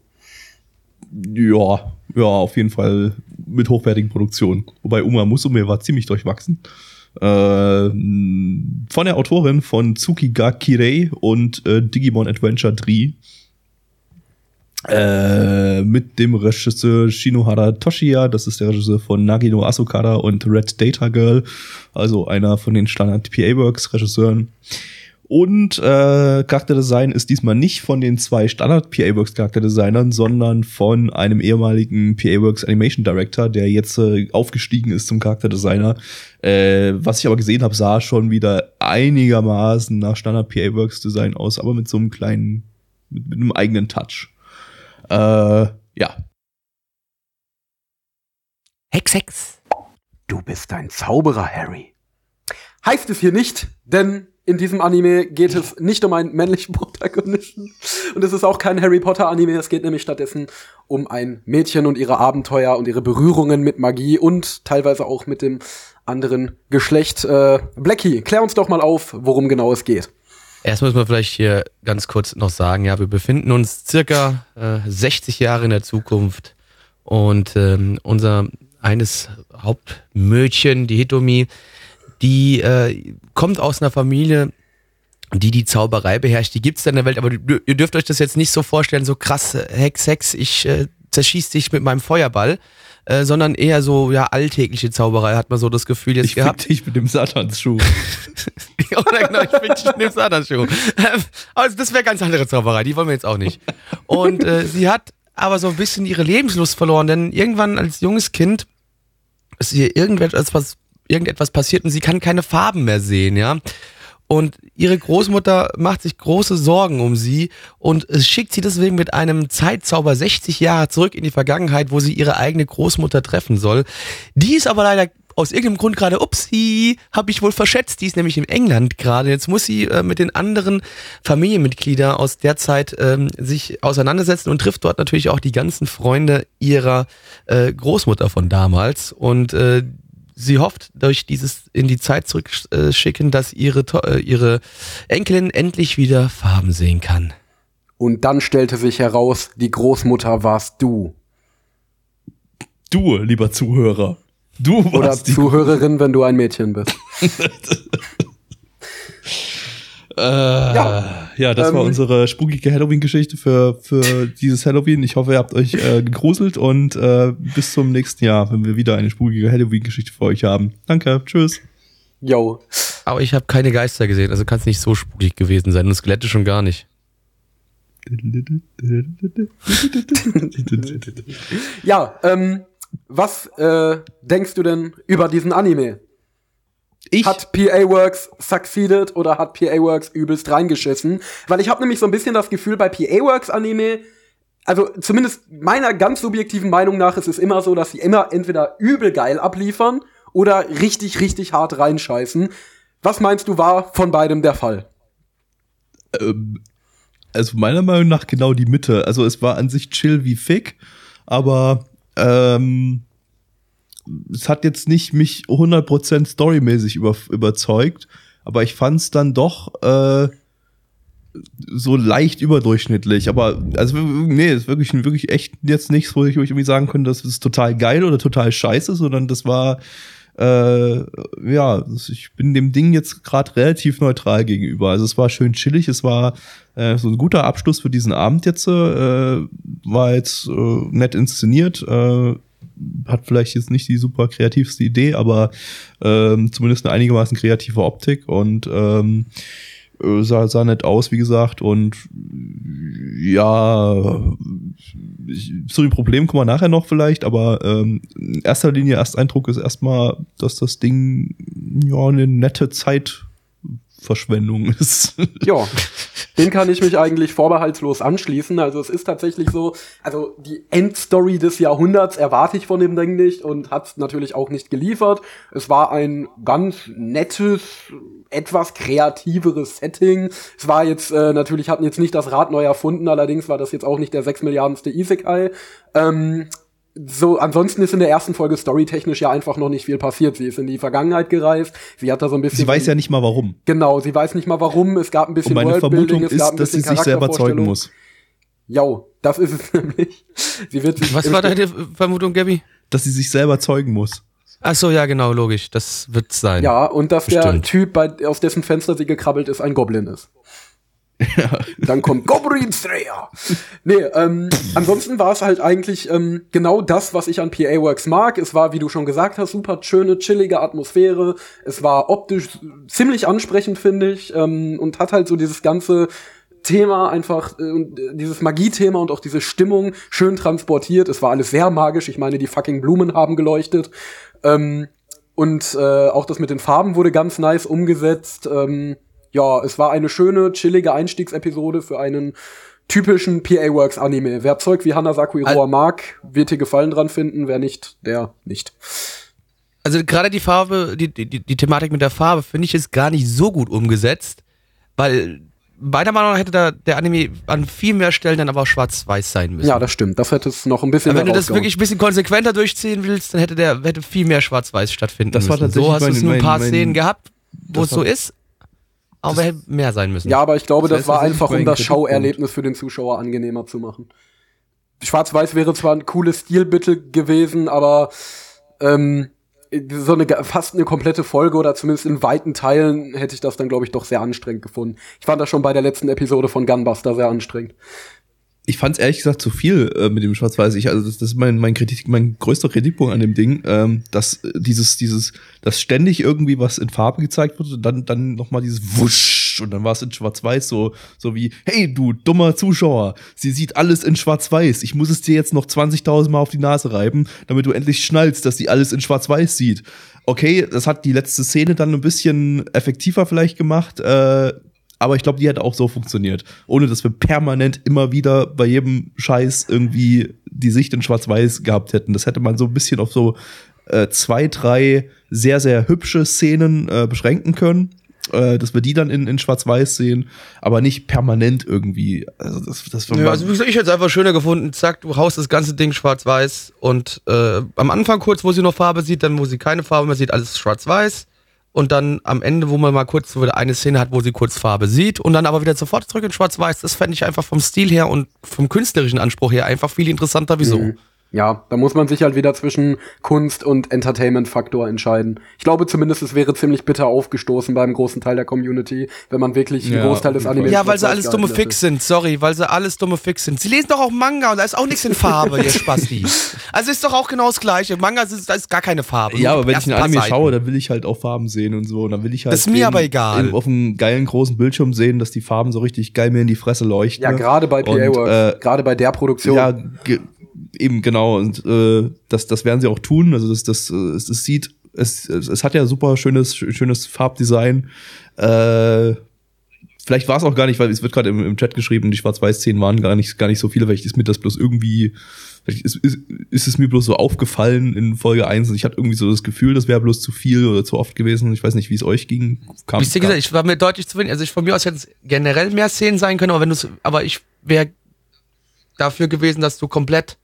Ja, ja, auf jeden Fall mit hochwertigen Produktionen. Wobei Uma Musume war ziemlich durchwachsen. Äh, von der Autorin von Tsukiga Kirei und äh, Digimon Adventure 3. Äh, mit dem Regisseur Shinohara Toshiya, das ist der Regisseur von Nagino Asukara und Red Data Girl, also einer von den Standard PA Works Regisseuren. Und äh, Charakterdesign ist diesmal nicht von den zwei Standard PA Works Charakterdesignern, sondern von einem ehemaligen PA Works Animation Director, der jetzt äh, aufgestiegen ist zum Charakterdesigner. Äh, was ich aber gesehen habe, sah schon wieder einigermaßen nach Standard PA Works Design aus, aber mit so einem kleinen, mit, mit einem eigenen Touch. Äh, ja. Hex, Hex. Du bist ein Zauberer, Harry. Heißt es hier nicht, denn in diesem Anime geht es nicht um einen männlichen Protagonisten. Und es ist auch kein Harry Potter Anime. Es geht nämlich stattdessen um ein Mädchen und ihre Abenteuer und ihre Berührungen mit Magie und teilweise auch mit dem anderen Geschlecht. Äh, Blackie, klär uns doch mal auf, worum genau es geht. Erst müssen wir vielleicht hier ganz kurz noch sagen, ja, wir befinden uns circa äh, 60 Jahre in der Zukunft und ähm, unser eines Hauptmädchen, die Hitomi, die äh, kommt aus einer Familie, die die Zauberei beherrscht. Die gibt's da in der Welt, aber ihr dürft euch das jetzt nicht so vorstellen, so krass, äh, Hex, Hex, ich äh, zerschieß dich mit meinem Feuerball, äh, sondern eher so, ja, alltägliche Zauberei, hat man so das Gefühl jetzt Ich fick dich mit dem Satansschuh. Oder genau, ich bin ich nehme Satanschuh. Ähm, Aber das wäre ganz andere Zauberei, die wollen wir jetzt auch nicht. Und äh, sie hat aber so ein bisschen ihre Lebenslust verloren, denn irgendwann als junges Kind ist ihr irgendetwas, was, irgendetwas passiert und sie kann keine Farben mehr sehen, ja. Und ihre Großmutter macht sich große Sorgen um sie und schickt sie deswegen mit einem Zeitzauber 60 Jahre zurück in die Vergangenheit, wo sie ihre eigene Großmutter treffen soll. Die ist aber leider aus irgendeinem Grund gerade, upsi, habe ich wohl verschätzt, die ist nämlich in England gerade. Jetzt muss sie äh, mit den anderen Familienmitgliedern aus der Zeit ähm, sich auseinandersetzen und trifft dort natürlich auch die ganzen Freunde ihrer äh, Großmutter von damals. Und äh, sie hofft durch dieses in die Zeit zurückschicken, dass ihre, äh, ihre Enkelin endlich wieder Farben sehen kann. Und dann stellte sich heraus, die Großmutter warst du. Du, lieber Zuhörer. Du Oder warst die Zuhörerin, wenn du ein Mädchen bist. Äh, ja, ja, das war ähm, unsere spukige Halloween-Geschichte für, für dieses Halloween. Ich hoffe, ihr habt euch äh, gegruselt und äh, bis zum nächsten Jahr, wenn wir wieder eine spukige Halloween-Geschichte für euch haben. Danke, tschüss. Yo. Aber ich habe keine Geister gesehen, also kann es nicht so spukig gewesen sein und Skelette schon gar nicht. Ja, ähm, was äh, denkst du denn über diesen Anime? Ich, Hat PA Works succeeded oder hat PA Works übelst reingeschissen? Weil ich habe nämlich so ein bisschen das Gefühl, bei PA Works Anime, also zumindest meiner ganz subjektiven Meinung nach, ist es immer so, dass sie immer entweder übel geil abliefern oder richtig, richtig hart reinscheißen. Was meinst du, war von beidem der Fall? ähm, also meiner Meinung nach genau die Mitte. Also es war an sich chill wie Fick, aber ähm, es hat jetzt nicht mich 100% storymäßig über, überzeugt, aber ich fand es dann doch äh, so leicht überdurchschnittlich, aber also nee, ist wirklich wirklich echt jetzt nichts, wo ich, irgendwie sagen könnte, das ist total geil oder total scheiße, sondern das war äh, ja, ich bin dem Ding jetzt gerade relativ neutral gegenüber. Also es war schön chillig, es war äh, so ein guter Abschluss für diesen Abend jetzt, äh, war jetzt äh, nett inszeniert, äh, hat vielleicht jetzt nicht die super kreativste Idee, aber ähm, zumindest eine einigermaßen kreative Optik und ähm, äh, sah, sah nett aus, wie gesagt, und ja, zu dem Problem kommen wir nachher noch vielleicht, aber ähm, in erster Linie Ersteindruck ist erstmal, dass das Ding ja eine nette Zeitverschwendung ist. Ja, den kann ich mich eigentlich vorbehaltslos anschließen. Also es ist tatsächlich so, also die Endstory des Jahrhunderts erwarte ich von dem Ding nicht und hat natürlich auch nicht geliefert. Es war ein ganz nettes, etwas kreativeres Setting. Es war jetzt, äh, natürlich hatten jetzt nicht das Rad neu erfunden, allerdings war das jetzt auch nicht der sechs Milliardenste Isekai. Ähm, so, ansonsten ist in der ersten Folge storytechnisch ja einfach noch nicht viel passiert. Sie ist in die Vergangenheit gereist. Sie hat da so ein bisschen. Sie weiß ja nicht mal warum. Genau, sie weiß nicht mal warum. Es gab ein bisschen Und meine Vermutung ist, dass sie sich selber zeugen muss. Ja, das ist es nämlich. Sie wird sich Was war deine Vermutung, Gabby? Dass sie sich selber zeugen muss. Ach so, ja, genau, logisch. Das wird sein. Ja, und dass Bestimmt. der Typ, bei, aus dessen Fenster sie gekrabbelt ist, ein Goblin ist. Ja. Dann kommt Goblin Slayer. Nee, ähm, ansonsten war es halt eigentlich ähm, genau das, was ich an PA Works mag. Es war, wie du schon gesagt hast, super schöne, chillige Atmosphäre. Es war optisch ziemlich ansprechend, finde ich, ähm, und hat halt so dieses ganze Thema einfach, äh, dieses Magie-Thema und auch diese Stimmung schön transportiert. Es war alles sehr magisch. Ich meine, die fucking Blumen haben geleuchtet. Ähm, und äh, auch das mit den Farben wurde ganz nice umgesetzt. Ähm, ja, es war eine schöne, chillige Einstiegsepisode für einen typischen PA Works Anime. Wer Zeug wie Hanasaku Iroha mag, wird hier Gefallen dran finden. Wer nicht, der nicht. Also gerade die Farbe, die, die, die Thematik mit der Farbe finde ich ist gar nicht so gut umgesetzt, weil meiner Meinung nach hätte da der Anime an viel mehr Stellen dann aber auch schwarz-weiß sein müssen. Ja, das stimmt. Das hätte es noch ein bisschen. Aber wenn du das wirklich ein bisschen konsequenter durchziehen willst, dann hätte der hätte viel mehr schwarz-weiß stattfinden das müssen. War tatsächlich so hast du nur ein paar mein, Szenen gehabt, wo es so ist, aber hätte mehr sein müssen. Ja, aber ich glaube, das, das war einfach, um das Schauerlebnis für den Zuschauer angenehmer zu machen. Schwarz-Weiß wäre zwar ein cooles Stilmittel gewesen, aber ähm, so eine fast eine komplette Folge oder zumindest in weiten Teilen hätte ich das dann, glaube ich, doch sehr anstrengend gefunden. Ich fand das schon bei der letzten Episode von Gunbuster sehr anstrengend ich fand es ehrlich gesagt zu viel äh, mit dem Schwarz-Weiß. Ich, also das, das ist mein, mein Kritik, mein größter Kritikpunkt an dem Ding, ähm, dass dieses, dieses, dass ständig irgendwie was in Farbe gezeigt wird und dann, dann nochmal dieses Wusch und dann war es in Schwarz-Weiß so, so wie, hey du dummer Zuschauer, sie sieht alles in Schwarz-Weiß. Ich muss es dir jetzt noch 20.000 Mal auf die Nase reiben, damit du endlich schnallst, dass sie alles in Schwarz-Weiß sieht. Okay, das hat die letzte Szene dann ein bisschen effektiver vielleicht gemacht. Äh, aber ich glaube, die hätte auch so funktioniert. Ohne dass wir permanent immer wieder bei jedem Scheiß irgendwie die Sicht in Schwarz-Weiß gehabt hätten. Das hätte man so ein bisschen auf so äh, zwei, drei sehr, sehr hübsche Szenen äh, beschränken können. Äh, dass wir die dann in, in Schwarz-Weiß sehen, aber nicht permanent irgendwie. Also, das, das ja, also ich hätte es einfach schöner gefunden. Zack, du haust das ganze Ding schwarz-weiß und äh, am Anfang kurz, wo sie noch Farbe sieht, dann wo sie keine Farbe mehr sieht, alles schwarz-weiß und dann am Ende, wo man mal kurz eine Szene hat, wo sie kurz Farbe sieht und dann aber wieder sofort zurück in Schwarz-Weiß. Das fände ich einfach vom Stil her und vom künstlerischen Anspruch her einfach viel interessanter. Wieso? Mhm. Ja, da muss man sich halt wieder zwischen Kunst und Entertainment-Faktor entscheiden. Ich glaube zumindest, es wäre ziemlich bitter aufgestoßen beim großen Teil der Community, wenn man wirklich ja, einen Großteil des Animes. Ja, weil sie alles dumme Fix sind, sorry, weil sie alles dumme Fix sind. Sie lesen doch auch Manga und da ist auch nichts in Farbe, ihr Spasti. Also ist doch auch genau das Gleiche. Manga ist, da ist gar keine Farbe. Ja, aber wenn ich einen Anime Seiten. schaue, dann will ich halt auch Farben sehen und so. Und dann will ich halt. Das ist mir aber egal. auf einem geilen großen Bildschirm sehen, dass die Farben so richtig geil mir in die Fresse leuchten. Ja, gerade bei PA Works, äh, gerade bei der Produktion. Ja, eben genau und äh, das das werden sie auch tun. Also das das es, es sieht es, es, es hat ja super schönes schönes Farbdesign. Äh, vielleicht war es auch gar nicht weil es wird gerade im, im Chat geschrieben die Schwarz-Weiß-Szenen waren gar nicht gar nicht so viele. Vielleicht ist mir das bloß irgendwie vielleicht ist, ist, ist es mir bloß so aufgefallen in Folge 1 und ich hatte irgendwie so das Gefühl das wäre bloß zu viel oder zu oft gewesen. Ich weiß nicht wie es euch ging. Kam, Wie gesagt, ich war mir deutlich zu wenig also ich von mir aus hätte es generell mehr Szenen sein können aber wenn du aber ich wäre dafür gewesen dass du komplett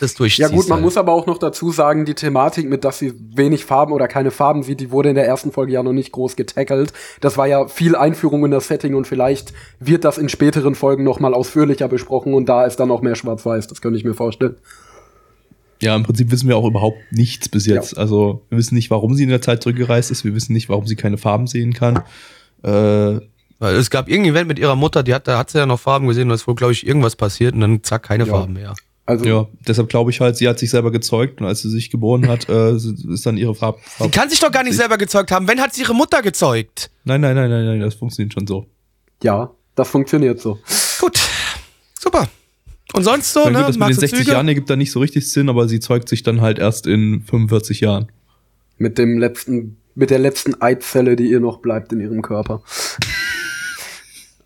das durchziehst. Ja gut, man halt. muss aber auch noch dazu sagen, die Thematik mit, dass sie wenig Farben oder keine Farben sieht, die wurde in der ersten Folge ja noch nicht groß getackelt. Das war ja viel Einführung in das Setting und vielleicht wird das in späteren Folgen noch mal ausführlicher besprochen und da ist dann auch mehr Schwarz-Weiß. Das könnte ich mir vorstellen. Ja, im Prinzip wissen wir auch überhaupt nichts bis jetzt. Also wir wissen nicht, warum sie in der Zeit zurückgereist ist. Wir wissen nicht, warum sie keine Farben sehen kann. Äh, Weil es gab irgendein Event mit ihrer Mutter, die hat, da hat sie ja noch Farben gesehen, da ist wohl, glaube ich, irgendwas passiert und dann zack, keine Ja. Farben mehr. Also ja, deshalb glaube ich halt, sie hat sich selber gezeugt und als sie sich geboren hat, äh, ist dann ihre Farbe. Sie kann sich doch gar nicht selber gezeugt haben. Wenn hat sie ihre Mutter gezeugt? Nein, nein, nein, nein, nein, das funktioniert schon so. ja, das funktioniert so. Gut. Super. Und sonst so, gut, ne? das mit den Machst du 60 Züge? Jahren ergibt da nicht so richtig Sinn, aber sie zeugt sich dann halt erst in 45 Jahren. Mit dem letzten, mit der letzten Eizelle, die ihr noch bleibt in ihrem Körper.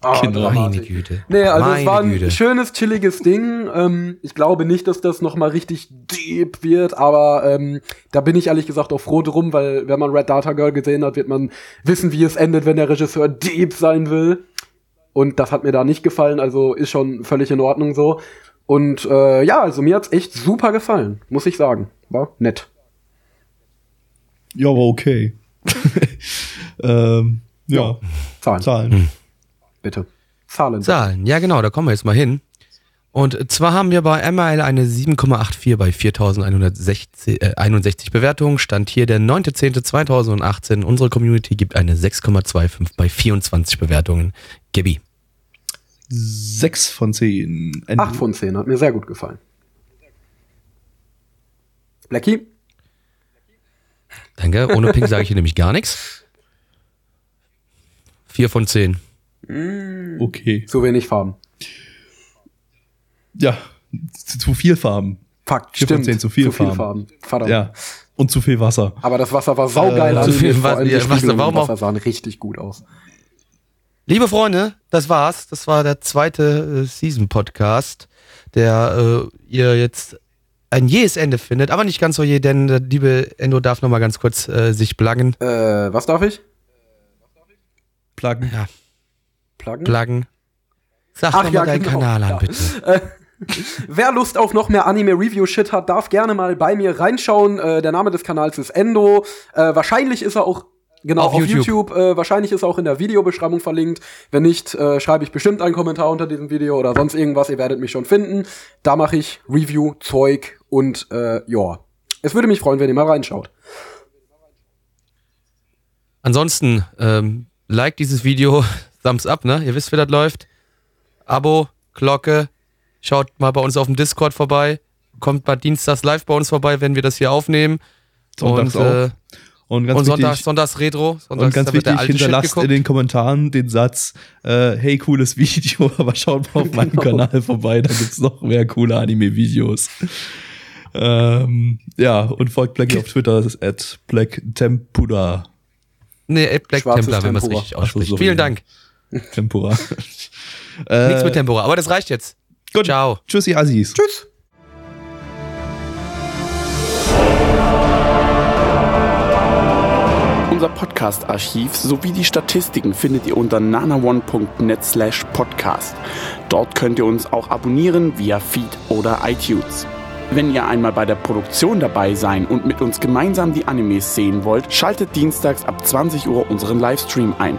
Ah, Genau. Meine. Güte. Nee, also Meine es war ein Güte. schönes, chilliges Ding. Ähm, ich glaube nicht, dass das noch mal richtig deep wird, aber ähm, da bin ich ehrlich gesagt auch froh drum, weil wenn man Red Data Girl gesehen hat, wird man wissen, wie es endet, wenn der Regisseur deep sein will. Und das hat mir da nicht gefallen, also ist schon völlig in Ordnung so. Und äh, ja, also mir hat's echt super gefallen, muss ich sagen. War nett. Ja, aber okay. ähm, ja, Zahlen, Zahlen. Bitte. Zahlen. Zahlen, ja genau, da kommen wir jetzt mal hin. Und zwar haben wir bei ML eine 7,84 bei 4161 äh, 61 Bewertungen. Stand hier der 9.10.2018. Unsere Community gibt eine 6,25 bei 24 Bewertungen. Gibby. Sechs von zehn. Ende. Acht von zehn, hat mir sehr gut gefallen. Blackie? Danke, ohne Pink sage ich hier nämlich gar nichts. 4 von 10. Okay. Zu wenig Farben. Ja, zu, zu viel Farben. Fakt, Vier von stimmt. zehn, zu viel Farben. Farben. Verdammt. Ja. Und zu viel Wasser. Aber das Wasser war saugeil Äh, zu viel Wasser- allem die ja, Wasser, warum Wasser sahen richtig gut aus. Liebe Freunde, das war's. Das war der zweite äh, Season-Podcast, der äh, ihr jetzt ein jähes Ende findet, aber nicht ganz so je, denn der liebe Endo darf noch mal ganz kurz äh, sich pluggen. Äh, was darf ich? Pluggen. Ja, Pluggen? pluggen. Sag Ach doch mal ja, deinen genau. Kanal an, Ja. bitte. Wer Lust auf noch mehr Anime-Review-Shit hat, darf gerne mal bei mir reinschauen. Äh, der Name des Kanals ist Endo. Äh, wahrscheinlich ist er auch genau Auf auf, YouTube. YouTube. Äh, wahrscheinlich ist er auch in der Videobeschreibung verlinkt. Wenn nicht, äh, schreibe ich bestimmt einen Kommentar unter diesem Video oder sonst irgendwas. Ihr werdet mich schon finden. Da mache ich Review-Zeug und äh, ja. Es würde mich freuen, wenn ihr mal reinschaut. Ansonsten, ähm, like dieses Video, Thumbs up, ne? Ihr wisst, wie das läuft. Abo, Glocke, schaut mal bei uns auf dem Discord vorbei. Kommt mal dienstags live bei uns vorbei, wenn wir das hier aufnehmen. Sonntags und, äh, Und ganz und wichtig, Sonntags, Sonntags Retro. Sonntags, und ganz wichtig, hinterlasst in den Kommentaren den Satz, äh, hey, cooles Video, aber schaut mal auf meinem Genau. Kanal vorbei, da gibt's noch mehr coole Anime-Videos. Ähm, ja, und folgt Blackie auf Twitter, das ist at blacktempura. Nee, ey, Black Schwarzes Templar, wenn man es Tempura. richtig so, ausspricht. sorry. Vielen Dank. Tempura. äh, Nichts mit Tempora, aber das reicht jetzt. Gut. Ciao. Tschüssi, Assis. Tschüss. Unser Podcast-Archiv sowie die Statistiken findet ihr unter nanaone.net slash podcast. Dort könnt ihr uns auch abonnieren via Feed oder iTunes. Wenn ihr einmal bei der Produktion dabei sein und mit uns gemeinsam die Animes sehen wollt, schaltet dienstags ab 20 Uhr unseren Livestream ein.